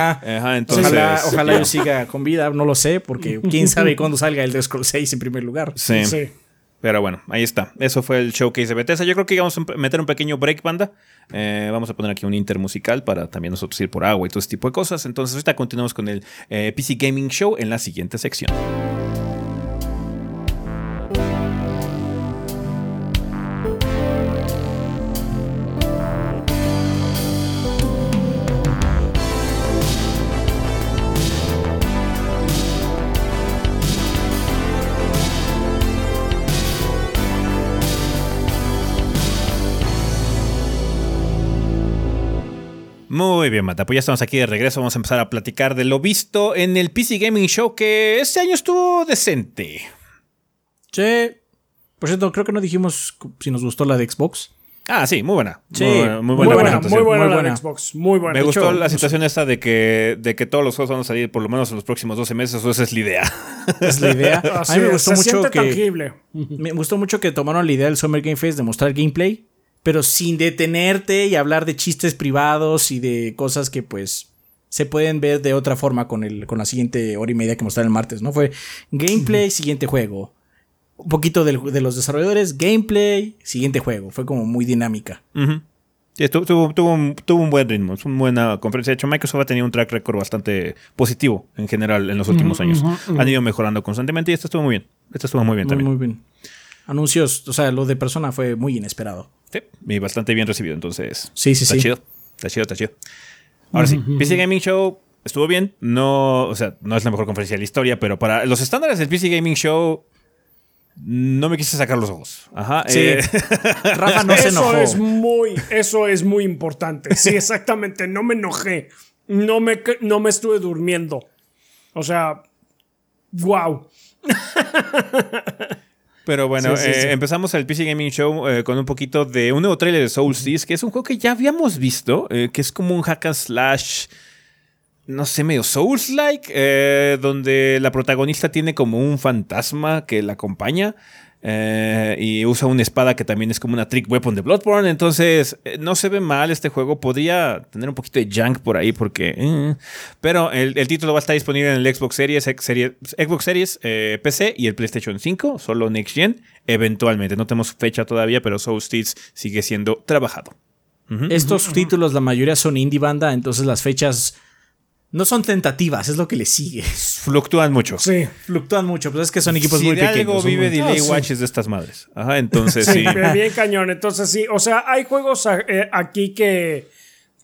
entonces, ojalá, yo siga con vida, no lo sé, porque quién sabe cuándo salga el Elder Scrolls 6 en primer lugar. Sí. Pero bueno, ahí está. Eso fue el showcase de Bethesda. Yo creo que vamos a meter un pequeño break, banda. Eh, vamos a poner aquí un inter musical para también nosotros ir por agua y todo ese tipo de cosas. Entonces, ahorita continuamos con el eh, PC Gaming Show en la siguiente sección. Muy bien, Mata. Pues ya estamos aquí de regreso. Vamos a empezar a platicar de lo visto en el PC Gaming Show, que este año estuvo decente. Sí. Por cierto, creo que no dijimos si nos gustó la de Xbox. Ah, sí, muy buena. Sí, muy, buena, muy buena, muy buena, la de Xbox. Muy buena. Me gustó la situación esta de que, de que todos los juegos van a salir por lo menos en los próximos 12 meses. Eso esa es la idea. Es la idea. a mí me gustó mucho que. Me gustó mucho que tomaron la idea del Summer Game Fest de mostrar gameplay pero sin detenerte y hablar de chistes privados y de cosas que pues se pueden ver de otra forma con, el, con la siguiente hora y media que mostraron el martes, ¿no? Fue gameplay, siguiente juego. Un poquito de, los desarrolladores, gameplay, siguiente juego. Fue como muy dinámica. tuvo, tuvo, un, buen ritmo, es una buena conferencia. De hecho, Microsoft ha tenido un track record bastante positivo en general en los últimos años. Han ido mejorando constantemente y esto estuvo muy bien. Esto estuvo muy bien también. Muy bien. Anuncios, o sea, lo de persona fue muy inesperado. Sí, y bastante bien recibido, entonces. Sí, sí, está chido. Está chido, está chido. Ahora sí, PC Gaming Show estuvo bien. No, o sea, no es la mejor conferencia de la historia, pero para los estándares del PC Gaming Show no me quise sacar los ojos. Ajá. Sí. Eh. Rafa no se enojó. Eso es muy, eso es muy importante. Sí, exactamente. No me enojé. No me, no me estuve durmiendo. O sea, wow. Pero bueno, eh, empezamos el PC Gaming Show eh, con un poquito de un nuevo trailer de Soulstorm, que es un juego que ya habíamos visto, eh, que es como un hack and slash, no sé, medio Souls-like, donde la protagonista tiene como un fantasma que la acompaña. Eh, y usa una espada que también es como una trick weapon de Bloodborne. Entonces, eh, no se ve mal este juego. Podría tener un poquito de junk por ahí porque... Eh, pero el, título va a estar disponible en el Xbox Series, Xbox Series PC y el PlayStation 5, solo Next Gen, eventualmente. No tenemos fecha todavía, pero Soul sigue siendo trabajado. Estos títulos, la mayoría son indie banda, entonces las fechas no son tentativas, es lo que le sigue. Fluctúan mucho. Sí, fluctúan mucho, pero es que son equipos muy de pequeños. algo vive Delay Watches de estas madres. Ajá, entonces sí. Bien cañón, entonces sí. O sea, hay juegos eh, aquí que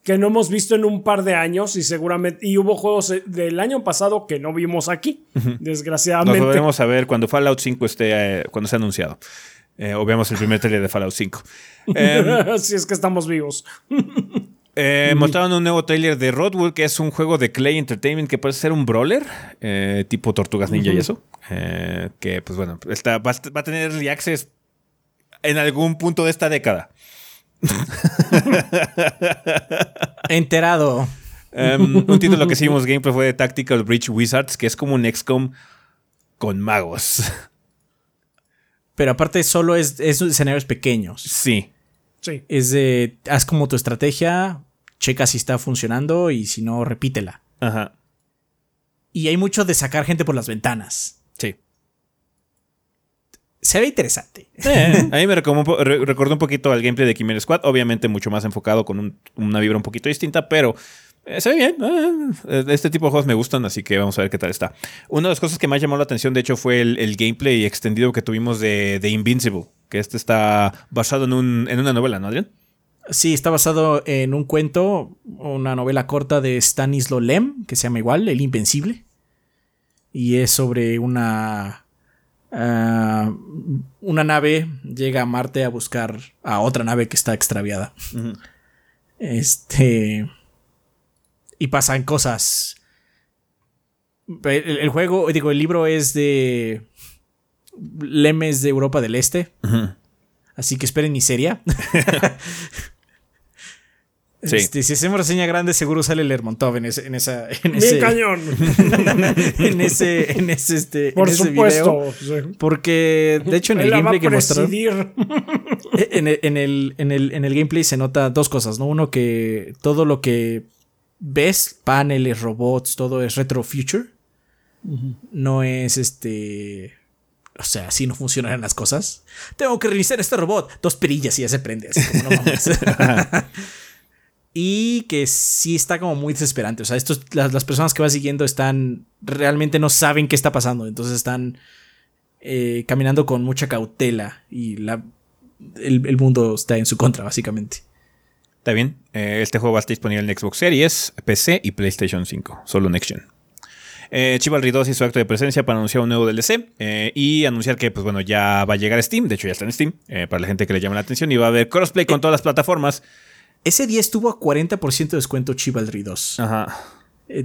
que no hemos visto en un par de años y seguramente y hubo juegos eh, del año pasado que no vimos aquí, desgraciadamente. Nos volveremos a ver cuando Fallout 5 esté eh, cuando sea anunciado. Eh, o veamos el primer trailer de Fallout 5. Eh, si es que estamos vivos. Eh, mostraron un nuevo trailer de Rodwood, que es un juego de Clay Entertainment que puede ser un brawler, eh, tipo Tortugas Ninja y eso. Eh, que, pues bueno, está, va, a- va a tener early access en algún punto de esta década. Enterado. Em, un título que sí vimos gameplay fue de Tactical Breach Wizards, que es como un XCOM con magos. Pero aparte solo es, es escenarios pequeños. sí. Sí. Es de, haz como tu estrategia, checa si está funcionando y si no, repítela. Ajá. Y hay mucho de sacar gente por las ventanas. Sí. Se ve interesante. Eh, a mí me recordó un, poquito al gameplay de Chimera Squad, obviamente mucho más enfocado con un- una vibra un poquito distinta, pero se ve bien. eh, este tipo de juegos me gustan, así que vamos a ver qué tal está. Una de las cosas que más llamó la atención, de hecho, fue el, el gameplay extendido que tuvimos de, de Invincible, que este está basado en, un, en una novela, ¿no, Adrián? Sí, está basado en un cuento, una novela corta de Stanislaw Lem, que se llama igual, El Invencible. Y es sobre una. ah, una nave llega a Marte a buscar a otra nave que está extraviada. Este. Y pasan cosas. El, el juego, digo, el libro es de. Lemes de Europa del Este. Así que esperen miseria. Sí. Este, si hacemos reseña grande, seguro sale Lermontov en ese, en esa, en Bien ese, cañón. en ese, en ese, este, Por en ese supuesto. video. sí. Porque, de hecho, en el Él gameplay que mostraron, en el, en, el, en, el, en el gameplay se nota dos cosas, ¿no? Uno que todo lo que ves, paneles, robots, todo es retro future. No es este. O sea, así no funcionarán las cosas. Tengo que reiniciar este robot. Dos perillas y ya se prende. Así como no mames. y que sí está como muy desesperante. O sea, estos, las, las personas que vas siguiendo están. Realmente no saben qué está pasando. Entonces están eh, caminando con mucha cautela. Y la, el, el mundo está en su contra, básicamente. Está bien. Eh, este juego va a estar disponible en Xbox Series, PC y PlayStation 5. Solo Next Gen. Eh, Chivalry 2 hizo acto de presencia para anunciar un nuevo DLC eh, y anunciar que, pues bueno, ya va a llegar a Steam. De hecho, ya está en Steam. eh, para la gente que le llama la atención. Y va a haber crossplay con todas las plataformas. Ese día estuvo a 40% de descuento Chivalry 2. Ajá.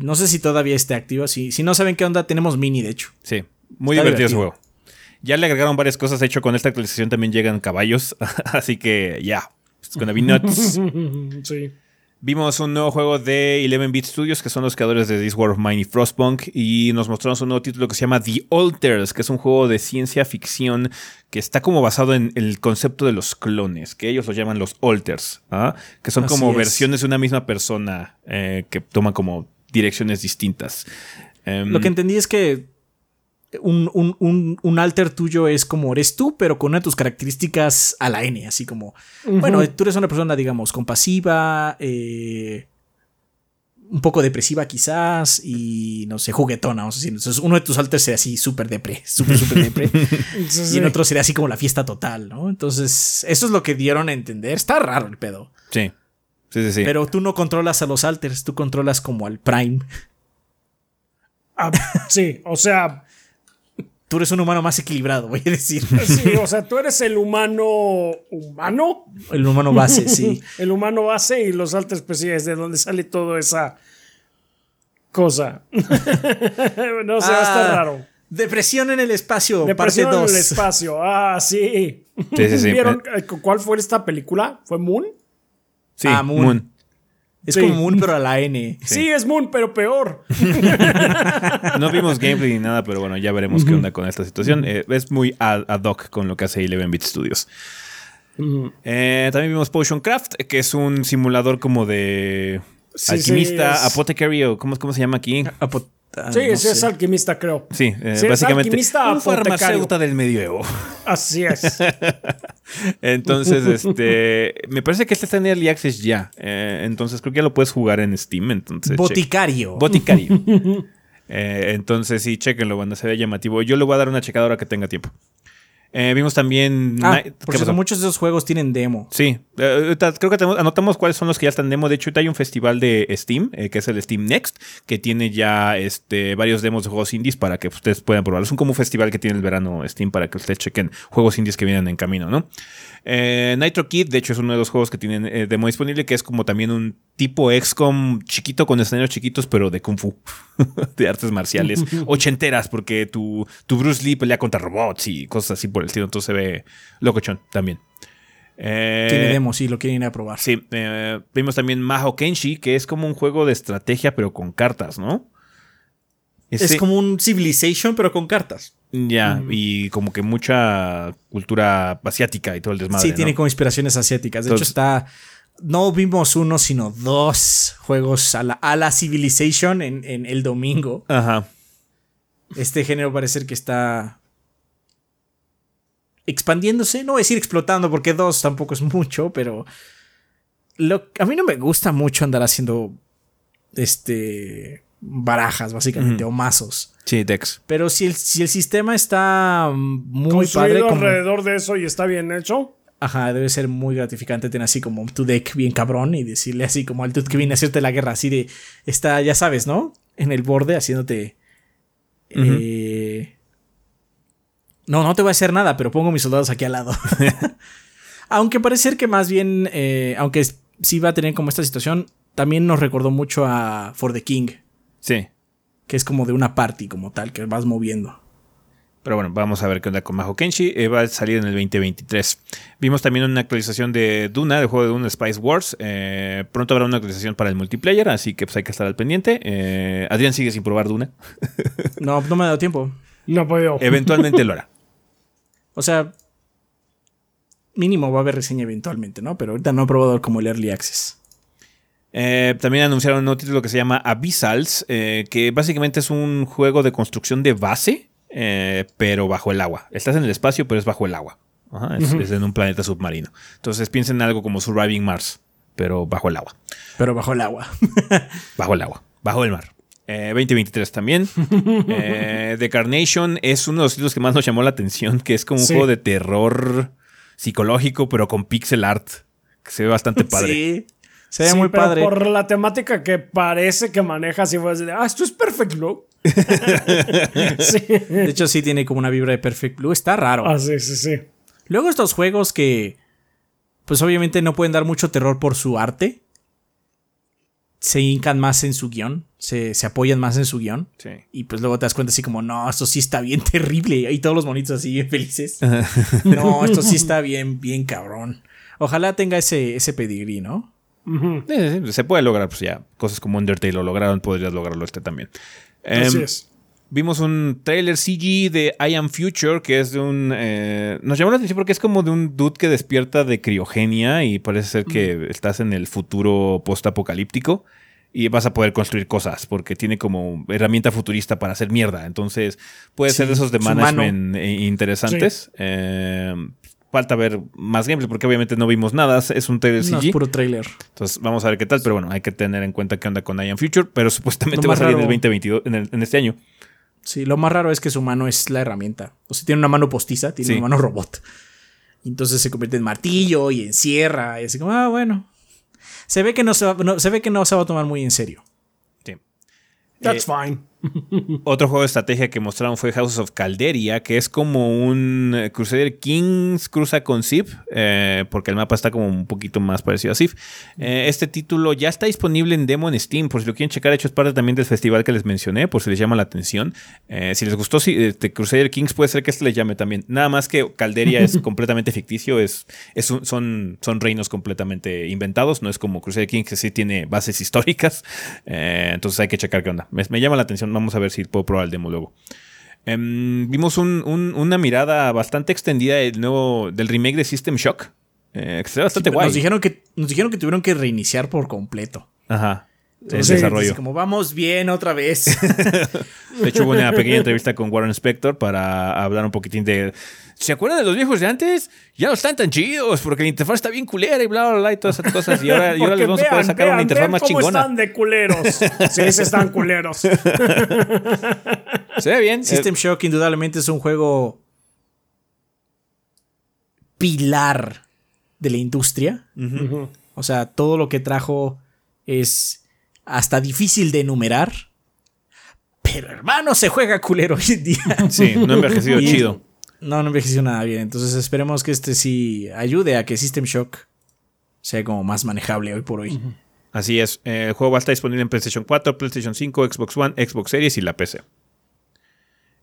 No sé si todavía esté activo. Si, si no saben qué onda, tenemos mini, de hecho. Sí. Muy Está divertido ese divertido. juego. Ya le agregaron varias cosas. De hecho, con esta actualización también llegan caballos. Así que ya. It's gonna be nuts. sí. Vimos un nuevo juego de 11-Bit Studios, que son los creadores de This War of Mine y Frostpunk, y nos mostraron un nuevo título que se llama The Alters, que es un juego de ciencia ficción que está como basado en el concepto de los clones, que ellos lo llaman los Alters, ¿ah? que son Así como es. versiones de una misma persona eh, que toman como direcciones distintas. Em, Lo que entendí es que un, un, un, un alter tuyo es como eres tú, pero con una de tus características a la N, así como, bueno, tú eres una persona, digamos, compasiva, eh, un poco depresiva quizás, y no sé, juguetona, vamos a decir. Entonces, uno de tus alters sería así súper depre, súper, súper depre, Sí, y en otro sería así como la fiesta total, ¿no? Entonces, eso es lo que dieron a entender. Está raro el pedo. sí, sí, sí. sí. Pero tú no controlas a los alters, tú controlas como al Prime. Ah, sí, o sea, Tú eres un humano más equilibrado, voy a decir. sí, o sea, tú eres el humano humano, El humano base, sí. el humano base y los altos especiales, de donde sale toda esa cosa. no sé, está Ah, raro. Depresión en el espacio, Depresión parte en 2. el espacio. Ah, sí. Sí, sí, sí. ¿Vieron eh, cuál fue esta película? ¿Fue Moon? Sí, Ah, Moon. Moon. Es Sí. como Moon, pero a la N. Sí. es Moon, pero peor. No vimos gameplay ni nada, pero bueno, ya veremos qué onda con esta situación. Eh, es muy ad, ad hoc con lo que hace 11-Bit Studios. Eh, también vimos Potion Craft, que es un simulador como de Sí, alquimista, apothecary o ¿cómo, cómo se llama aquí? Apo- Sí, no es alquimista, creo. Sí, eh, Sí, es básicamente alquimista un farmacéutico del medioevo. Así es. Entonces, este, me parece que este está en Early Access ya. Eh, entonces creo que ya lo puedes jugar en Steam. Entonces, check. Boticario. Boticario. Eh, entonces sí, chequenlo, banda, se ve llamativo. Yo le voy a dar una checada ahora que tenga tiempo. Eh, vimos también. Ah, porque muchos de esos juegos tienen demo. Sí, eh, creo que anotamos cuáles son los que ya están demo. De hecho, hay un festival de Steam, eh, que es el Steam Next, que tiene ya este, varios demos de juegos indies para que ustedes puedan probarlos. Es un como un festival que tiene el verano Steam para que ustedes chequen juegos indies que vienen en camino, ¿no? Nitro Kid, de hecho, es uno de los juegos que tienen demo disponible, que es como también un tipo XCOM chiquito con escenarios chiquitos, pero de Kung Fu, de artes marciales, ochenteras, porque tu, tu Bruce Lee pelea contra robots y cosas así por el estilo. Entonces se ve locochón también. Eh, Tiene demo, sí, lo quieren ir a probar. Sí, eh, vimos también Maho Kenshi, que es como un juego de estrategia, pero con cartas, ¿no? es como un Civilization, pero con cartas. Ya, y como que mucha cultura asiática y todo el desmadre. Sí, tiene como inspiraciones asiáticas. De hecho, está. No vimos uno, sino dos juegos a la, a la Civilization en, en el domingo. Ajá. Este género parece que está expandiéndose. No voy a decir explotando porque dos tampoco es mucho, pero lo, a mí no me gusta mucho andar haciendo este barajas básicamente o mazos. Sí, Dex. Pero si el, si el sistema está muy padre como, alrededor de eso y está bien hecho. Ajá, debe ser muy gratificante tener así como tu deck bien cabrón y decirle así como al dude que viene a hacerte la guerra, así de está, ya sabes, ¿no? En el borde haciéndote eh, no, no te voy a hacer nada, pero pongo mis soldados aquí al lado. aunque parece ser que más bien, eh, aunque sí va a tener como esta situación, también nos recordó mucho a For the King. Sí. Que es como de una party como tal, que vas moviendo. Pero bueno, vamos a ver qué onda con Maho Kenshi. Eh, va a salir en el 2023. Vimos también una actualización de Duna, del juego de Duna Spice Wars. Eh, pronto habrá una actualización para el multiplayer, así que pues hay que estar al pendiente. Adrián sigue sin probar Duna. no, no me ha dado tiempo. No podido. Eventualmente lo hará. O sea, mínimo va a haber reseña eventualmente, ¿no? Pero ahorita no he probado como el Early Access. Eh, también anunciaron un nuevo título que se llama Abyssals, eh, que básicamente es un juego de construcción de base, eh, pero bajo el agua. Estás en el espacio, pero es bajo el agua. es, en un planeta submarino. Entonces piensen en algo como Surviving Mars, pero bajo el agua. Pero bajo el agua. bajo el agua, bajo el mar. 2023 también. The Carnation es uno de los títulos que más nos llamó la atención, que es como un juego de terror psicológico, pero con pixel art, que se ve bastante padre. Sí. Se ve muy padre. Por la temática que parece que maneja, si fue de, ah, esto es Perfect Blue. De hecho, sí tiene como una vibra de Perfect Blue. Está raro. Ah, sí, sí, sí. Luego estos juegos que, pues obviamente no pueden dar mucho terror por su arte se hincan más en su guion, se, apoyan más en su guion. Y pues luego te das cuenta así como, no, esto sí está bien terrible. Y todos los monitos así bien felices. no, esto sí está bien, bien cabrón. Ojalá tenga ese, ese pedigrí, ¿no? Se puede lograr, pues ya, cosas como Undertale lo lograron, podrías lograrlo este también. Así em, es vimos un trailer CG de I Am Future, que es de un... Eh, nos llamó la atención porque es como de un dude que despierta de criogenia y parece ser que estás en el futuro post-apocalíptico y vas a poder construir cosas porque tiene como herramienta futurista para hacer mierda. Entonces puede ser de esos de management eh, interesantes. Eh, falta ver más gameplay porque obviamente no vimos nada. Es un trailer CG. es puro trailer. Entonces vamos a ver qué tal. Pero bueno, hay que tener en cuenta qué onda con I Am Future. Pero supuestamente va a salir en el 2022, en este año. Sí, lo más raro es que su mano es la herramienta. O sea, tiene una mano postiza, tiene una mano robot. Entonces se convierte en martillo y en sierra. Y así como, ah, bueno. Se ve que no se va, se ve que no se va a tomar muy en serio. Sí. That's eh, fine. Otro juego de estrategia que mostraron fue House of Calderia, que es como un eh, Crusader Kings cruza con Civ, eh, porque el mapa está como un poquito más parecido a Civ. Eh, este título ya está disponible en demo en Steam, por si lo quieren checar, hecho es parte también del festival que les mencioné, por si les llama la atención. si les gustó este Crusader Kings, puede ser que este les llame también. Nada más que Calderia es completamente ficticio, es, es son, son reinos completamente inventados, no es como Crusader Kings que sí tiene bases históricas. entonces hay que checar qué onda. me llama la atención Vamos a ver si puedo probar el demo luego. Em, vimos una mirada bastante extendida del nuevo del remake de System Shock. Eh, que se ve bastante guay. Nos dijeron, que, nos dijeron que tuvieron que reiniciar por completo. Ajá. El desarrollo. Como vamos bien otra vez. de hecho, hubo una pequeña entrevista con Warren Spector para hablar un poquitín de ¿Se acuerdan de los viejos de antes? Ya no están tan chidos porque la interfaz está bien culera y bla, bla, bla y todas esas cosas. Y ahora, les vamos a poder sacar una interfaz más cómo chingona. están de culeros. sí, se están culeros. se ve bien. System Shock indudablemente es un juego pilar de la industria. O sea, todo lo que trajo es hasta difícil de enumerar. Pero hermano, se juega culero hoy en día. Sí, no envejeció chido. No, no envejeció nada bien. Entonces esperemos que este sí ayude a que System Shock sea como más manejable hoy por hoy. Así es. el juego va a estar disponible en PlayStation 4, PlayStation 5, Xbox One, Xbox Series y la PC.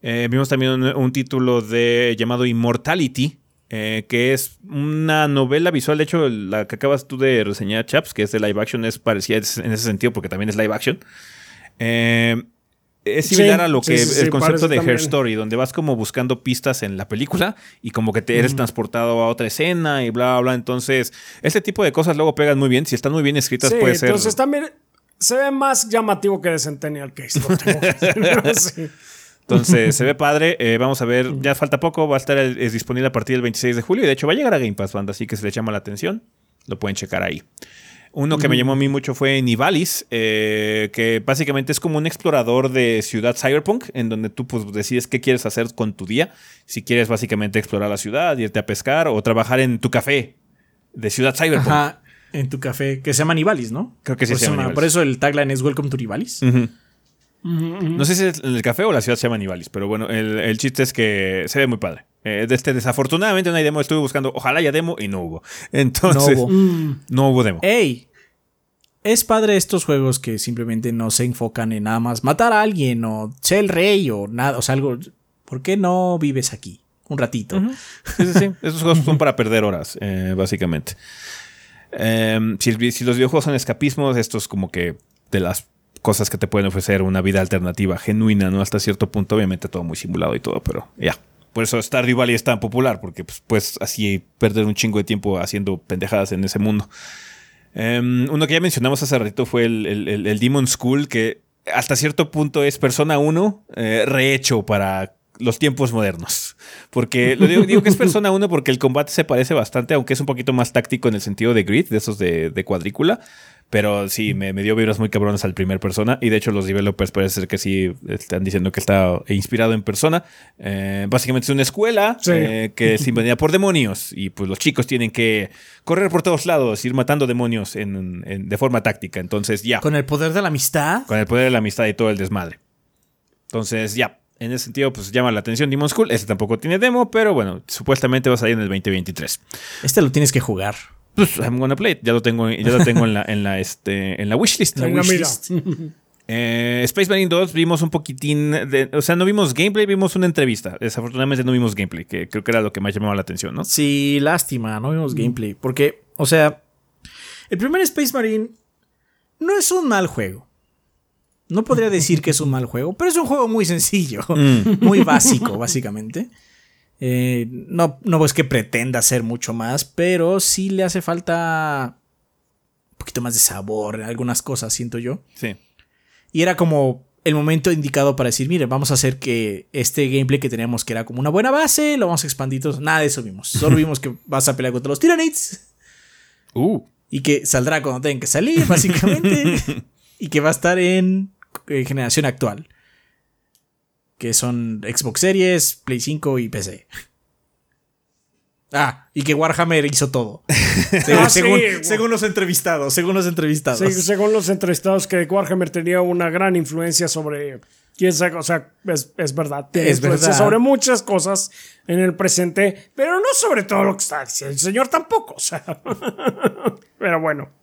Eh, vimos también un, título de llamado Immortality, eh, que es una novela visual. De hecho, la que acabas tú de reseñar, Chaps, que es de live action, es parecida en ese sentido porque también es live action. Eh, es similar a lo que el concepto de Her Story, donde vas como buscando pistas en la película y como que te eres transportado a otra escena y bla, bla, bla. Entonces, este tipo de cosas luego pegan muy bien. Si están muy bien escritas, puede ser. Entonces también se ve más llamativo que de Centennial Case. Entonces, se ve padre. Eh, vamos a ver, ya falta poco. Va a estar es disponible a partir del 26 de julio. Y de hecho, va a llegar a Game Pass, banda. Así que se le llama la atención. Lo pueden checar ahí. Uno que me llamó a mí mucho fue Nivalis, eh, que básicamente es como un explorador de ciudad cyberpunk, en donde tú pues, decides qué quieres hacer con tu día. Si quieres básicamente explorar la ciudad, irte a pescar o trabajar en tu café de ciudad cyberpunk. Ajá, en tu café, que se llama Nivalis, ¿no? Creo que sí se llama. Por eso el tagline es Welcome to Nivalis. No sé si es el café o la ciudad se llama Nivalis, pero bueno, el, chiste es que se ve muy padre. Eh, este, desafortunadamente no hay demo, estuve buscando, ojalá haya demo y no hubo. Entonces, no hubo, no hubo demo. ¡Ey! Es padre estos juegos que simplemente no se enfocan en nada más matar a alguien o ser el rey o nada, o sea, algo. ¿Por qué no vives aquí? Un ratito. Sí, sí, sí. Esos juegos son para perder horas, eh, básicamente. Em, si, si, los videojuegos son escapismos, esto es como que de las cosas que te pueden ofrecer una vida alternativa genuina, ¿no? Hasta cierto punto, obviamente todo muy simulado y todo, pero ya. Por eso Stardew Valley es tan popular, porque pues así perder un chingo de tiempo haciendo pendejadas en ese mundo. Em, uno que ya mencionamos hace ratito fue el, el, Demon School, que hasta cierto punto es Persona 1 eh, rehecho para los tiempos modernos. Porque lo digo, que es Persona 1 porque el combate se parece bastante, aunque es un poquito más táctico en el sentido de grid, de esos de, de cuadrícula. Pero sí, me, dio vibras muy cabronas al primer persona. Y de hecho, los developers parece ser que sí están diciendo que está inspirado en persona. Eh, básicamente es una escuela eh, que es invadida por demonios. Y pues los chicos tienen que correr por todos lados, ir matando demonios en, de forma táctica. Entonces, ya. ¿Con el poder de la amistad? Con el poder de la amistad y todo el desmadre. Entonces, ya. En ese sentido, pues llama la atención Demon School. Este tampoco tiene demo, pero bueno, supuestamente va a salir en el 2023. Este lo tienes que jugar. Pues I'm gonna play Ya lo tengo, ya lo tengo en la, en la, este, en la wishlist. La wishlist. Eh, Space Marine 2 vimos un poquitín de, o sea, no vimos gameplay, vimos una entrevista. Desafortunadamente no vimos gameplay, que creo que era lo que más llamaba la atención, ¿no? Sí, lástima, no vimos gameplay, porque, o sea, el primer Space Marine no es un mal juego. No podría decir que es un mal juego, pero es un juego muy sencillo, mm. muy básico, básicamente. Eh, no, no es que pretenda hacer mucho más, pero sí le hace falta un poquito más de sabor en algunas cosas, siento yo. Sí. Y era como el momento indicado para decir, mire, vamos a hacer que este gameplay que teníamos que era como una buena base, lo vamos a expandir. Nada de eso vimos. Solo vimos que vas a pelear contra los Tyranids. Uh. Y que saldrá cuando tengan que salir, básicamente. y que va a estar en generación actual que son Xbox Series, Play 5 y PC. Ah, y que Warhammer hizo todo. Ah, según, los entrevistados, según los entrevistados. según los entrevistados que Warhammer tenía una gran influencia sobre quién sabe, o sea, es, verdad. Es verdad. Sobre muchas cosas en el presente, pero no sobre todo lo que está diciendo el señor tampoco, o sea. pero bueno.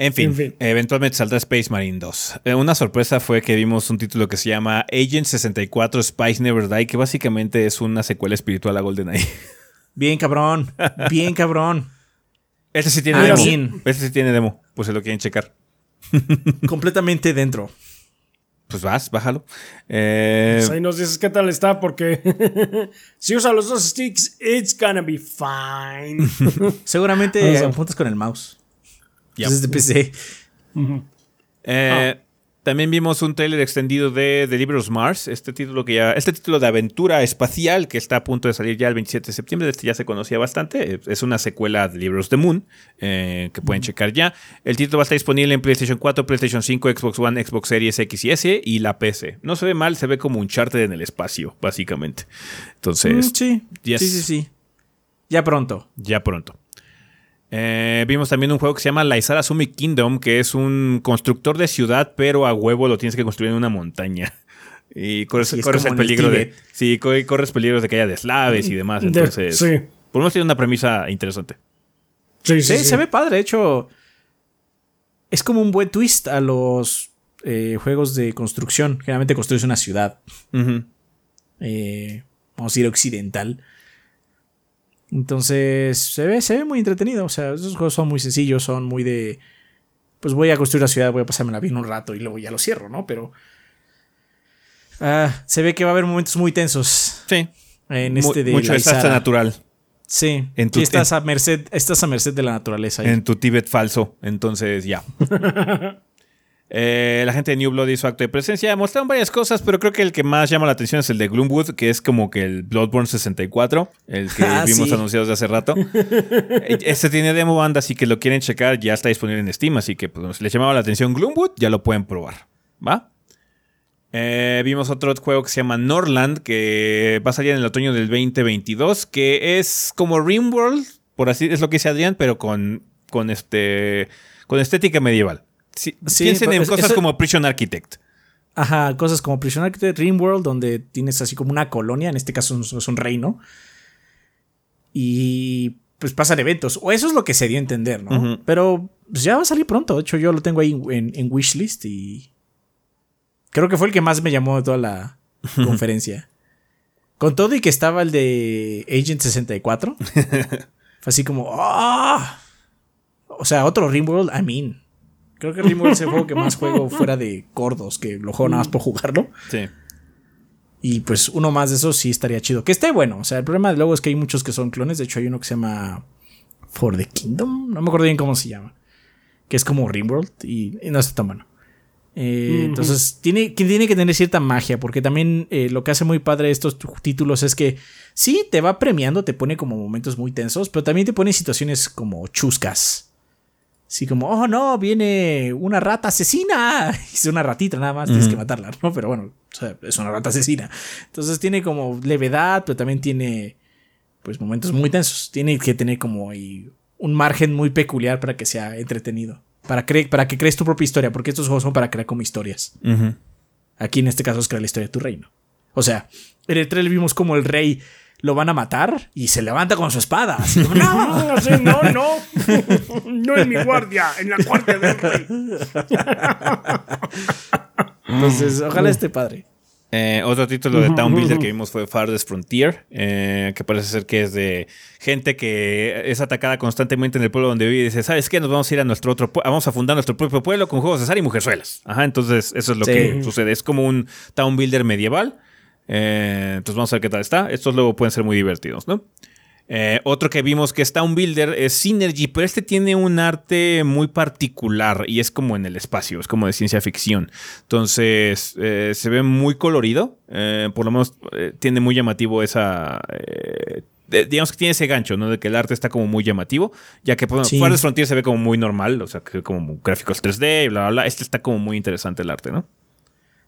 En fin, eventualmente saldrá Space Marine 2. Eh, una sorpresa fue que vimos un título que se llama Agent 64 Spice Never Die, que básicamente es una secuela espiritual a GoldenEye. Bien cabrón, bien cabrón. Este sí tiene demo. Este sí tiene demo, pues se lo quieren checar. Completamente dentro. Pues vas, bájalo. Eh, pues ahí nos dices qué tal está, porque si usa los dos sticks, it's gonna be fine. Seguramente apuntas con el mouse. Yep. de PC. Eh, ah. También vimos un trailer extendido de Deliverance Mars, este título que ya, este título de aventura espacial que está a punto de salir ya el 27 de septiembre, este ya se conocía bastante, es una secuela de Deliverance the Moon eh, que pueden checar ya. El título va a estar disponible en PlayStation 4, PlayStation 5, Xbox One, Xbox Series X y S y la PC. No se ve mal, se ve como un charter en el espacio, básicamente. Entonces, mm, sí, sí, sí, sí. Ya pronto. Ya pronto. Eh, vimos también un juego que se llama Laizara Summit Kingdom, que es un constructor de ciudad, pero a huevo lo tienes que construir en una montaña. Y corres, el peligro de. Sí, corres peligros de que haya deslaves y demás. Entonces. sí. Por lo menos tiene una premisa interesante. Sí, sí, se ve padre. De hecho, es como un buen twist a los eh, juegos de construcción. Generalmente construyes una ciudad. Eh, vamos a ir occidental. Entonces, se ve, se ve muy entretenido. O sea, esos juegos son muy sencillos, son muy de. Pues voy a construir la ciudad, voy a pasármela bien un rato y luego ya lo cierro, ¿no? Pero. Ah, se ve que va a haber momentos muy tensos. Sí. En este de. Mucho desastre natural. Sí. En tu, estás, a merced, estás a merced de la naturaleza. En tu Tíbet falso. Entonces, ya. Eh, la gente de New Blood hizo acto de presencia. Mostraron varias cosas, pero creo que el que más llama la atención es el de Gloomwood, que es como que el Bloodborne 64, el que ah, vimos anunciado desde hace rato. este tiene demo banda, así que lo quieren checar, ya está disponible en Steam, así que pues, si les llamaba la atención Gloomwood, ya lo pueden probar. ¿Va? Eh, vimos otro juego que se llama Norland, que va a salir en el otoño del 2022, que es como Rimworld, por así es lo que dice Adrián, pero con, con, este, con estética medieval. Sí, piensen en cosas como Prison Architect. Ajá, cosas como Prison Architect, Rimworld, donde tienes así como una colonia, en este caso es un reino. Y pues pasan eventos. O eso es lo que se dio a entender, ¿no? Pero pues, ya va a salir pronto. De hecho, yo lo tengo ahí en, en wishlist y. Creo que fue el que más me llamó de toda la conferencia. Con todo y que estaba el de Agent 64. fue así como. ¡Ah! O sea, otro Rimworld, I mean. Creo que Rimworld es el juego que más juego fuera de gordos, que lo juego nada más por jugarlo. Sí. Y pues uno más de esos sí estaría chido. Que esté bueno. O sea, el problema de luego es que hay muchos que son clones. De hecho, hay uno que se llama For the Kingdom. No me acuerdo bien cómo se llama. Que es como Rimworld y, no está tan bueno. Eh, entonces, tiene, tiene que tener cierta magia. Porque también eh, lo que hace muy padre estos títulos es que sí, te va premiando, te pone como momentos muy tensos. Pero también te pone situaciones como chuscas. Así como, oh no, viene una rata asesina. Es una ratita nada más, tienes que matarla, ¿no? Pero bueno, es una rata asesina. Entonces tiene como levedad, pero también tiene pues momentos muy tensos. Tiene que tener como ahí un margen muy peculiar para que sea entretenido. Para, para que crees tu propia historia, porque estos juegos son para crear como historias. Aquí en este caso es crear la historia de tu reino. O sea, en el trailer vimos como el rey lo van a matar y se levanta con su espada. no, no, no, no en mi guardia, en la guardia del rey. Entonces, ojalá esté padre. Eh, otro título de Town Builder que vimos fue Farthest Frontier, eh, que parece ser que es de gente que es atacada constantemente en el pueblo donde vive y dice, ¿sabes qué? Nos vamos a ir a nuestro otro vamos a fundar nuestro propio pueblo con juegos de azar y mujerzuelas. Ajá, entonces eso es lo que sucede. Es como un Town Builder medieval eh, entonces vamos a ver qué tal está. Estos luego pueden ser muy divertidos, ¿no? Eh, otro que vimos que está un builder es Synergy, pero este tiene un arte muy particular y es como en el espacio, es como de ciencia ficción. Entonces eh, se ve muy colorido, por lo menos tiene muy llamativo esa digamos que tiene ese gancho, ¿no? De que el arte está como muy llamativo, ya que bueno, sí. Frontier se ve como muy normal, o sea, que como gráficos 3D y bla, bla, bla. Este está como muy interesante el arte, ¿no?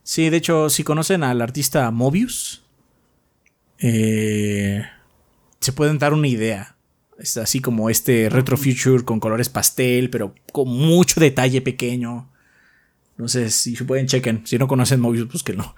Sí, de hecho, si conocen al artista Mobius, eh, se pueden dar una idea. Es así como este retro future con colores pastel, pero con mucho detalle pequeño. Sé si pueden chequen. Si no conocen Mobius, pues que no.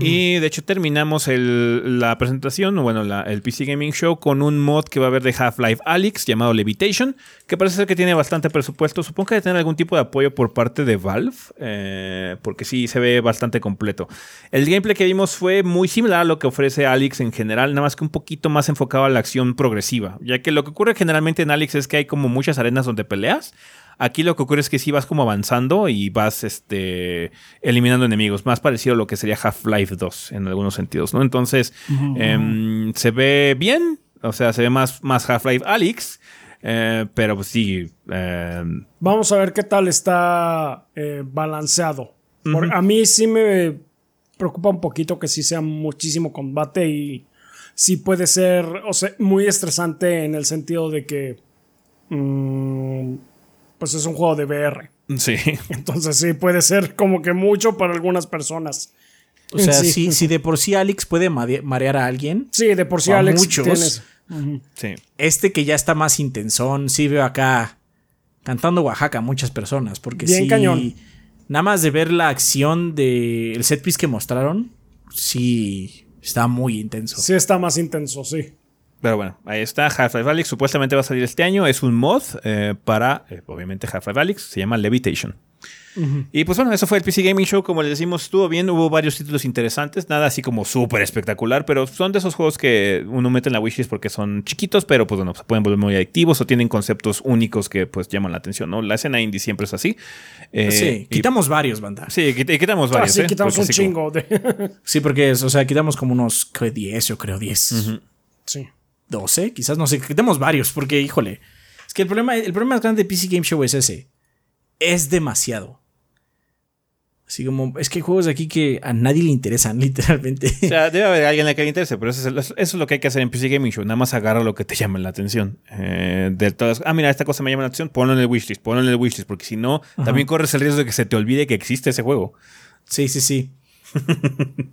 Y de hecho terminamos la presentación, bueno, el PC Gaming Show con un mod que va a haber de Half-Life Alyx llamado Levitation, que parece ser que tiene bastante presupuesto. Supongo que debe tener algún tipo de apoyo por parte de Valve, eh, porque sí se ve bastante completo. El gameplay que vimos fue muy similar a lo que ofrece Alyx en general, nada más que un poquito más enfocado a la acción progresiva, ya que lo que ocurre generalmente en Alyx es que hay como muchas arenas donde peleas Aquí lo que ocurre es que sí vas como avanzando y vas este, eliminando enemigos, más parecido a lo que sería Half-Life 2 en algunos sentidos, ¿no? Entonces, em, se ve bien, o sea, se ve más, más Half-Life Alyx, eh, pero pues sí. Em, Vamos a ver qué tal está eh, balanceado. a mí sí me preocupa un poquito que sí sea muchísimo combate y sí puede ser o sea, muy estresante en el sentido de que... Mm, pues es un juego de VR. Sí. Entonces sí, puede ser como que mucho para algunas personas. O sea, si, de por sí Alex puede marear a alguien. Sí, de por sí Alex. Muchos, Sí. Este que ya está más intensón, sí veo acá cantando Oaxaca a muchas personas. Porque Bien cañón. Nada más de ver la acción del set piece que mostraron, sí está muy intenso. Sí, está más intenso, sí. Pero bueno, ahí está Half-Life Alyx. Supuestamente va a salir este año. Es un mod eh, para, eh, obviamente, Half-Life Alyx. Se llama Levitation. Y pues bueno, eso fue el PC Gaming Show. Como les decimos, estuvo bien. Hubo varios títulos interesantes. Nada así como súper espectacular, pero son de esos juegos que uno mete en la wishlist porque son chiquitos, pero pues bueno, se pueden volver muy adictivos o tienen conceptos únicos que pues llaman la atención, ¿no? La escena indie siempre es así. Eh, sí, quitamos varios, banda. Sí, quitamos varios. sí, ¿eh? quitamos un chingo. De... sí, porque, o sea, quitamos como unos 10, yo creo 10. Sí. 12, quizás, no sé, quitamos varios, porque, híjole. Es que el problema, el problema más grande de PC Game Show es ese. Es demasiado. Así como, es que hay juegos aquí que a nadie le interesan, literalmente. O sea, debe haber alguien a que le interese, pero eso es, lo que hay que hacer en PC Gaming Show. Nada más agarra lo que te llame la atención. Eh, de todas, ah, mira, esta cosa me llama la atención, ponlo en el wishlist, ponlo en el wishlist, porque si no, también corres el riesgo de que se te olvide que existe ese juego. Sí, sí, sí.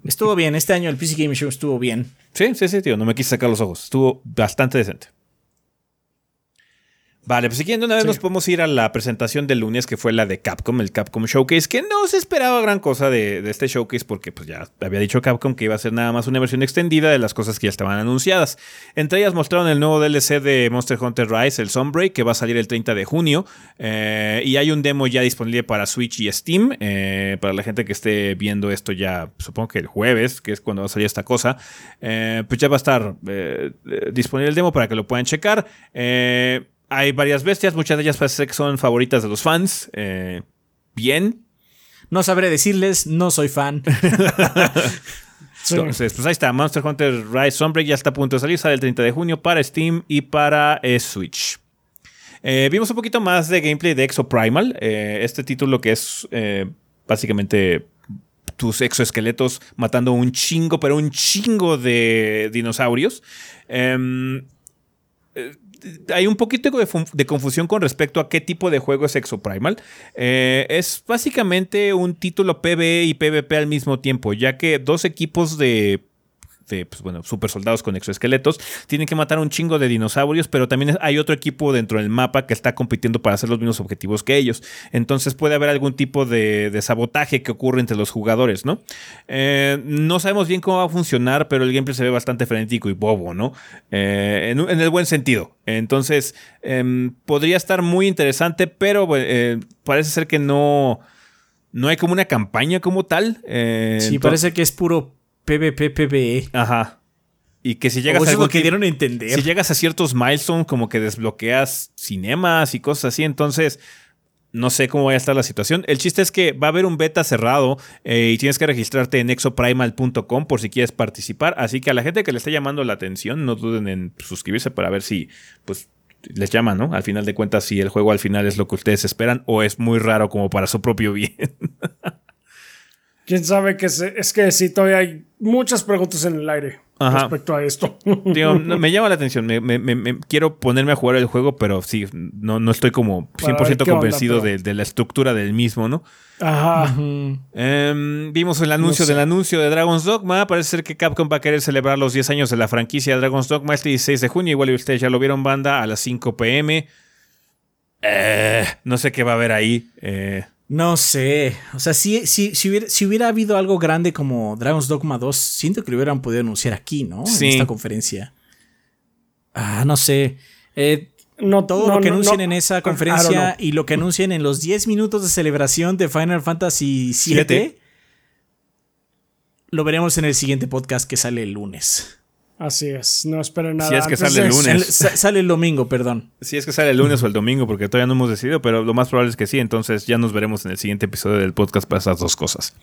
Estuvo bien, este año el PC Gaming Show estuvo bien. Sí, sí, sí, tío, no me quise sacar los ojos. Estuvo bastante decente. Vale, pues si quieren, una vez nos podemos ir a la presentación del lunes, que fue la de Capcom, el Capcom Showcase, que no se esperaba gran cosa de, este showcase, porque pues ya había dicho Capcom que iba a ser nada más una versión extendida de las cosas que ya estaban anunciadas. Entre ellas mostraron el nuevo DLC de Monster Hunter Rise, el Sunbreak, que va a salir el 30 de junio, eh, y hay un demo ya disponible para Switch y Steam, eh, para la gente que esté viendo esto ya, supongo que el jueves, que es cuando va a salir esta cosa, eh, pues ya va a estar disponible el demo para que lo puedan checar. Eh, hay varias bestias, muchas de ellas parece que son favoritas de los fans. Eh, bien. No sabré decirles, no soy fan. Entonces, pues ahí está, Monster Hunter Rise Sunbreak ya está a punto de salir, sale el 30 de junio para Steam y para eh, Switch. Eh, vimos un poquito más de gameplay de Exo Primal, este título que es básicamente tus exoesqueletos matando un chingo, pero un chingo de dinosaurios. Em, hay un poquito de, confusión con respecto a qué tipo de juego es Exoprimal. Eh, es básicamente un título PvE y PvP al mismo tiempo, ya que dos equipos de de, pues, bueno, super soldados con exoesqueletos, tienen que matar un chingo de dinosaurios, pero también hay otro equipo dentro del mapa que está compitiendo para hacer los mismos objetivos que ellos. Entonces puede haber algún tipo de, sabotaje que ocurre entre los jugadores, ¿no? Eh, no sabemos bien cómo va a funcionar, pero el gameplay se ve bastante frenético y bobo, ¿no? Eh, en, el buen sentido. Entonces, em, podría estar muy interesante, pero eh, parece ser que no no hay como una campaña como tal. sí, parece que es puro PvP, PvE. Ajá. Y que si llegas a que dieron a entender. Si llegas a ciertos milestones, como que desbloqueas cinemas y cosas así, entonces no sé cómo va a estar la situación. El chiste es que va a haber un beta cerrado eh, y tienes que registrarte en exoprimal.com por si quieres participar. Así que a la gente que le está llamando la atención, no duden en suscribirse para ver si pues les llama, ¿no? Al final de cuentas, si el juego al final es lo que ustedes esperan o es muy raro como para su propio bien. quién sabe que es que sí, todavía hay muchas preguntas en el aire respecto a esto. me llama la atención. Me, quiero ponerme a jugar el juego, pero sí, no, no estoy como 100% convencido de, la estructura del mismo, ¿no? Ajá. Em, vimos el anuncio del anuncio de Dragon's Dogma. Parece ser que Capcom va a querer celebrar los 10 años de la franquicia Dragon's Dogma este 16 de junio. Igual ustedes ya lo vieron, banda, a las 5 pm. Eh, no sé qué va a haber ahí. Eh, no sé. O sea, si, si, si, hubiera, si hubiera habido algo grande como Dragon's Dogma 2, siento que lo hubieran podido anunciar aquí, ¿no? En esta conferencia. Ah, no sé. Eh, no, todo lo que anuncien en esa conferencia y lo que anuncien en los 10 minutos de celebración de Final Fantasy VII, lo veremos en el siguiente podcast que sale el lunes. Así es, no esperen nada. Si es que sale el lunes. sale el domingo, perdón. Si es que sale el lunes o el domingo, porque todavía no hemos decidido, pero lo más probable es que sí. Entonces ya nos veremos en el siguiente episodio del podcast para esas dos cosas.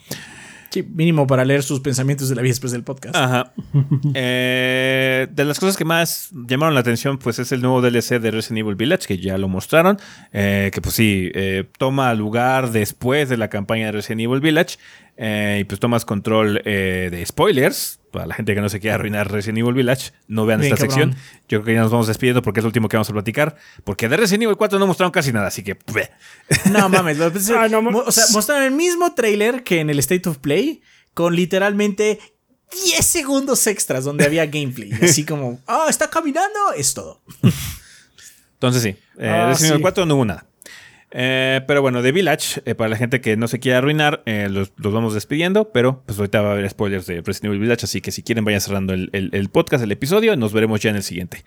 Sí, mínimo para leer sus pensamientos de la vida después del podcast. Ajá. Eh, de las cosas que más llamaron la atención, pues es el nuevo DLC de Resident Evil Village, que ya lo mostraron. Eh, que pues sí, eh, toma lugar después de la campaña de Resident Evil Village. Eh, y pues tomas control eh, de spoilers. Para la gente que no se quiera arruinar Resident Evil Village, no vean esta sección. Yo creo que ya nos vamos despidiendo porque es lo último que vamos a platicar. Porque de Resident Evil 4 no mostraron casi nada, así que. No mames. Ah, o sea, mostraron el mismo trailer que en el State of Play, con literalmente 10 segundos extras donde había gameplay. Así como, ah, está caminando, es todo. Entonces sí, eh, Ah, Resident Evil sí. 4 no hubo nada. Eh, pero bueno, The Village, eh, para la gente que no se quiera arruinar, eh, los, los vamos despidiendo, pero pues ahorita va a haber spoilers de Resident Evil Village, así que si quieren vayan cerrando el, el- el podcast, el episodio, nos veremos ya en el siguiente.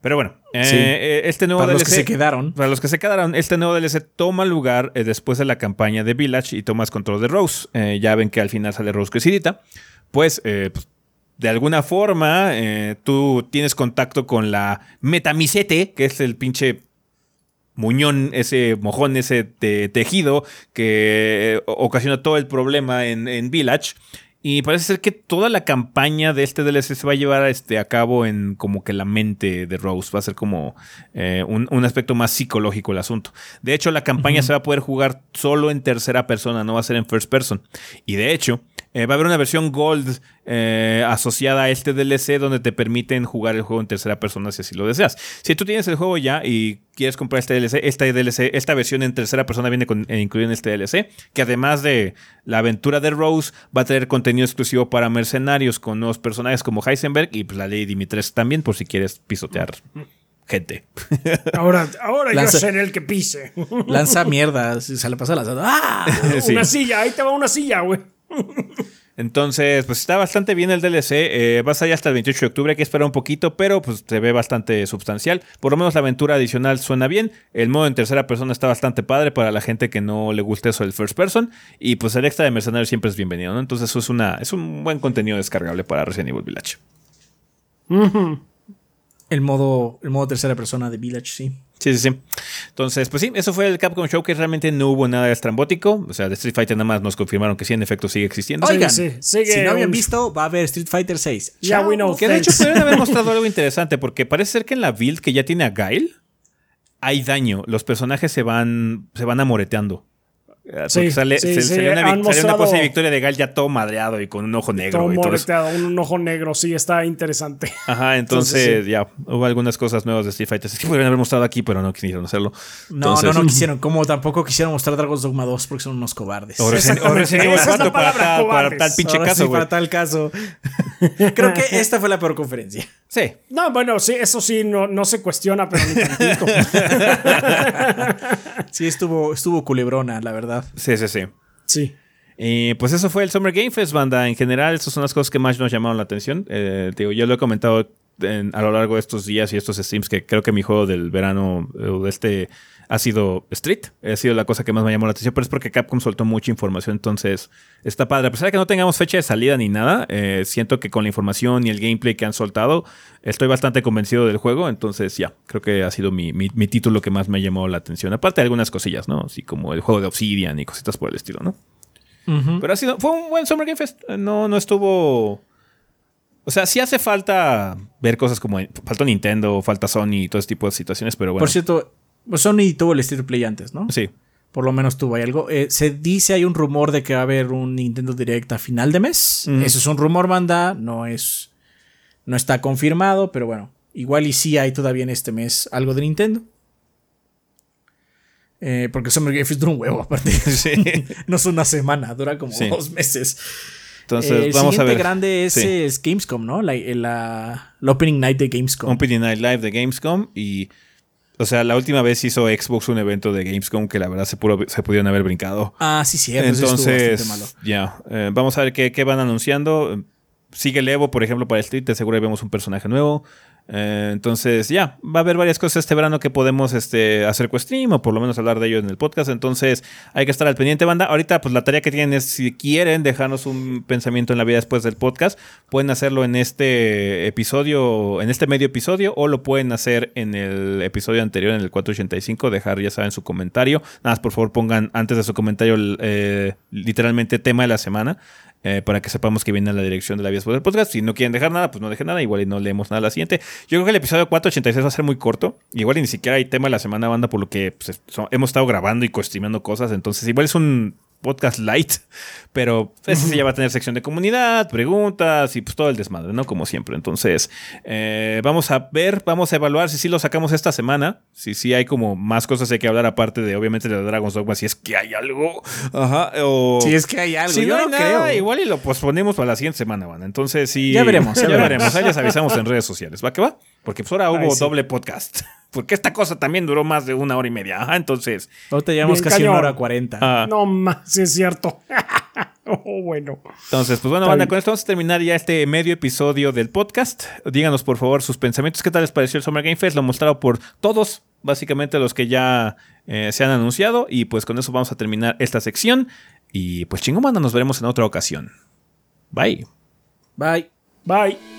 Pero bueno, Sí. este nuevo Para los DLC... que se quedaron. Para los que se quedaron, este nuevo DLC toma lugar después de la campaña de Village y tomas control de Rose. Ya ven que al final sale Rose crecidita. Pues, pues, de alguna forma, tú tienes contacto con la Metamisete, que es el pinche muñón, ese mojón, ese te- tejido que eh, ocasiona todo el problema en, en Village. Y parece ser que toda la campaña de este DLC se va a llevar este, a cabo en como que la mente de Rose. Va a ser como eh, un, un aspecto más psicológico el asunto. De hecho, la campaña se va a poder jugar solo en tercera persona, no va a ser en first person. Y de hecho, eh, va a haber una versión Gold eh, asociada a este DLC donde te permiten jugar el juego en tercera persona si así lo deseas. Si tú tienes el juego ya y quieres comprar este DLC, esta DLC, esta versión en tercera persona viene con, eh, incluida en este DLC, que además de la aventura de Rose, va a tener contenido exclusivo para mercenarios con nuevos personajes como Heisenberg y pues, la Lady Dimitrescu también, por si quieres pisotear gente. Ahora, ahora yo Lanza- seré el que pise. Lanza mierda, se le pasa lanzando. ¡Ah! Sí. Una silla, ahí te va una silla, güey. Entonces, pues está bastante bien el DLC. eh, va a salir hasta el 28 de octubre. Hay que esperar un poquito, pero pues se ve bastante sustancial. Por lo menos la aventura adicional suena bien. El modo en tercera persona está bastante padre para la gente que no le guste eso del first person. Y pues el extra de mercenarios siempre es bienvenido, ¿no? Entonces, eso es, una, es un buen contenido descargable para Resident Evil Village. El modo, el modo tercera persona de Village, sí. Sí, sí, sí. Entonces, pues sí, eso fue el Capcom Show que realmente no hubo nada estrambótico. O sea, de Street Fighter nada más nos confirmaron que sí, en efecto, sigue existiendo. Oigan, sí, sigue si no habían visto, va a haber Street Fighter 6. Ya, we know. Que de hecho pudieron haber mostrado algo interesante, porque parece ser que en la build que ya tiene a Gail hay daño. Los personajes se van, se van amoreteando. Porque Sí, sale, sí, se- sí, salió una, salió una cosa de victoria de Gail ya todo madreado y con un ojo negro. Todo y un ojo negro, sí, está interesante. Ajá, entonces, Entonces, ya hubo algunas cosas nuevas de Street Fighter. Sí, podrían haber mostrado aquí, pero no quisieron hacerlo. No, Entonces- no, no quisieron. Como tampoco quisieron mostrar Dragon's Dogma 2 porque son unos cobardes. O Esa es la 4 para, tal- para cobardes. tal pinche Ahora caso, para tal caso. Creo que esta fue la peor conferencia. Sí. No, bueno, sí, eso sí, no, no se cuestiona, pero ni tantito. Sí, estuvo, estuvo culebrona, la verdad. Sí, sí, sí. Sí. Y pues eso fue el Summer Game Fest, banda. En general, esas son las cosas que más nos llamaron la atención. Eh, digo, yo lo he comentado en- a lo largo de estos días y estos streams que creo que mi juego del verano eh, de este ha sido Street. Ha sido la cosa que más me llamó la atención, pero es porque Capcom soltó mucha información, entonces está padre. A pesar de que no tengamos fecha de salida ni nada, eh, siento que con la información y el gameplay que han soltado, estoy bastante convencido del juego. Entonces, ya, creo que ha sido mi, mi- mi título que más me ha llamado la atención. Aparte de algunas cosillas, ¿no? Así como el juego de Obsidian y cositas por el estilo, ¿no? Pero ha sido, fue un buen Summer Game Fest. No, no estuvo. O sea, sí hace falta ver cosas como. Falta Nintendo, falta Sony y todo ese tipo de situaciones, pero bueno. Por cierto, pues Sony tuvo el Street Play antes, ¿no? Sí. Por lo menos tuvo ahí algo. Eh, se dice, hay un rumor de que va a haber un Nintendo Direct a final de mes. Mm. Eso es un rumor, banda. No es. No está confirmado, pero bueno. Igual y sí hay todavía en este mes algo de Nintendo. Eh, porque Summer Game Fest dura un huevo, aparte. Sí. no es una semana, dura como Sí. dos meses. Entonces, Eh, el vamos a ver. grande es, Sí. es Gamescom, ¿no? La, la- la opening night de Gamescom. Opening Night Live de Gamescom y. O sea, la última vez hizo Xbox un evento de Gamescom que la verdad se, pudo- se pudieron haber brincado. ah, sí, bastante Entonces, ya. eh, vamos a ver qué, qué van anunciando. Sigue el Evo, por ejemplo, para Street. De seguro vemos un personaje nuevo. Eh, entonces, ya. Va a haber varias cosas este verano que podemos este, hacer co-stream o por lo menos hablar de ello en el podcast. Entonces, hay que estar al pendiente, banda. Ahorita, pues la tarea que tienen es, si quieren dejarnos un pensamiento en la vida después del podcast, pueden hacerlo en este episodio, en este medio episodio, o lo pueden hacer en el episodio anterior, en el 485. Dejar, ya saben, su comentario. Nada más, por favor, pongan antes de su comentario eh, literalmente tema de la semana. Eh, para que sepamos que viene a la dirección de la después del podcast. Si no quieren dejar nada, pues no dejen nada. Igual y no leemos nada a la siguiente. Yo creo que el episodio 486 va a ser muy corto. Igual y ni siquiera hay tema de la semana, banda, por lo que pues, hemos estado grabando y costumando cosas. Entonces, igual es un podcast light, pero ese sí ya va a tener sección de comunidad, preguntas y pues todo el desmadre, ¿no? Como siempre. Entonces, eh, vamos a ver, vamos a evaluar si sí lo sacamos esta semana, si sí hay como más cosas hay que hablar aparte de obviamente de Dragon's Dogma, si es que hay algo. Ajá. O, si es que hay algo. Si yo no, creo. igual y lo posponemos para la siguiente semana, van. Entonces sí. Ya veremos. Ya, veremos. Ahí les avisamos en redes sociales. ¿Va que va? Porque pues ahora hubo doble podcast. Porque esta cosa también duró más de una hora y media. Ajá, entonces. Te llevamos casi una hora cuarenta. Ah. No más, es cierto. oh, bueno. Entonces, pues bueno, banda, con esto vamos a terminar ya este medio episodio del podcast. Díganos, por favor, sus pensamientos. ¿Qué tal les pareció el Summer Game Fest? Lo mostrado por todos, básicamente los que ya eh, se han anunciado. Y pues con eso vamos a terminar esta sección. Y pues chingón, banda, nos veremos en otra ocasión. Bye. Bye. Bye.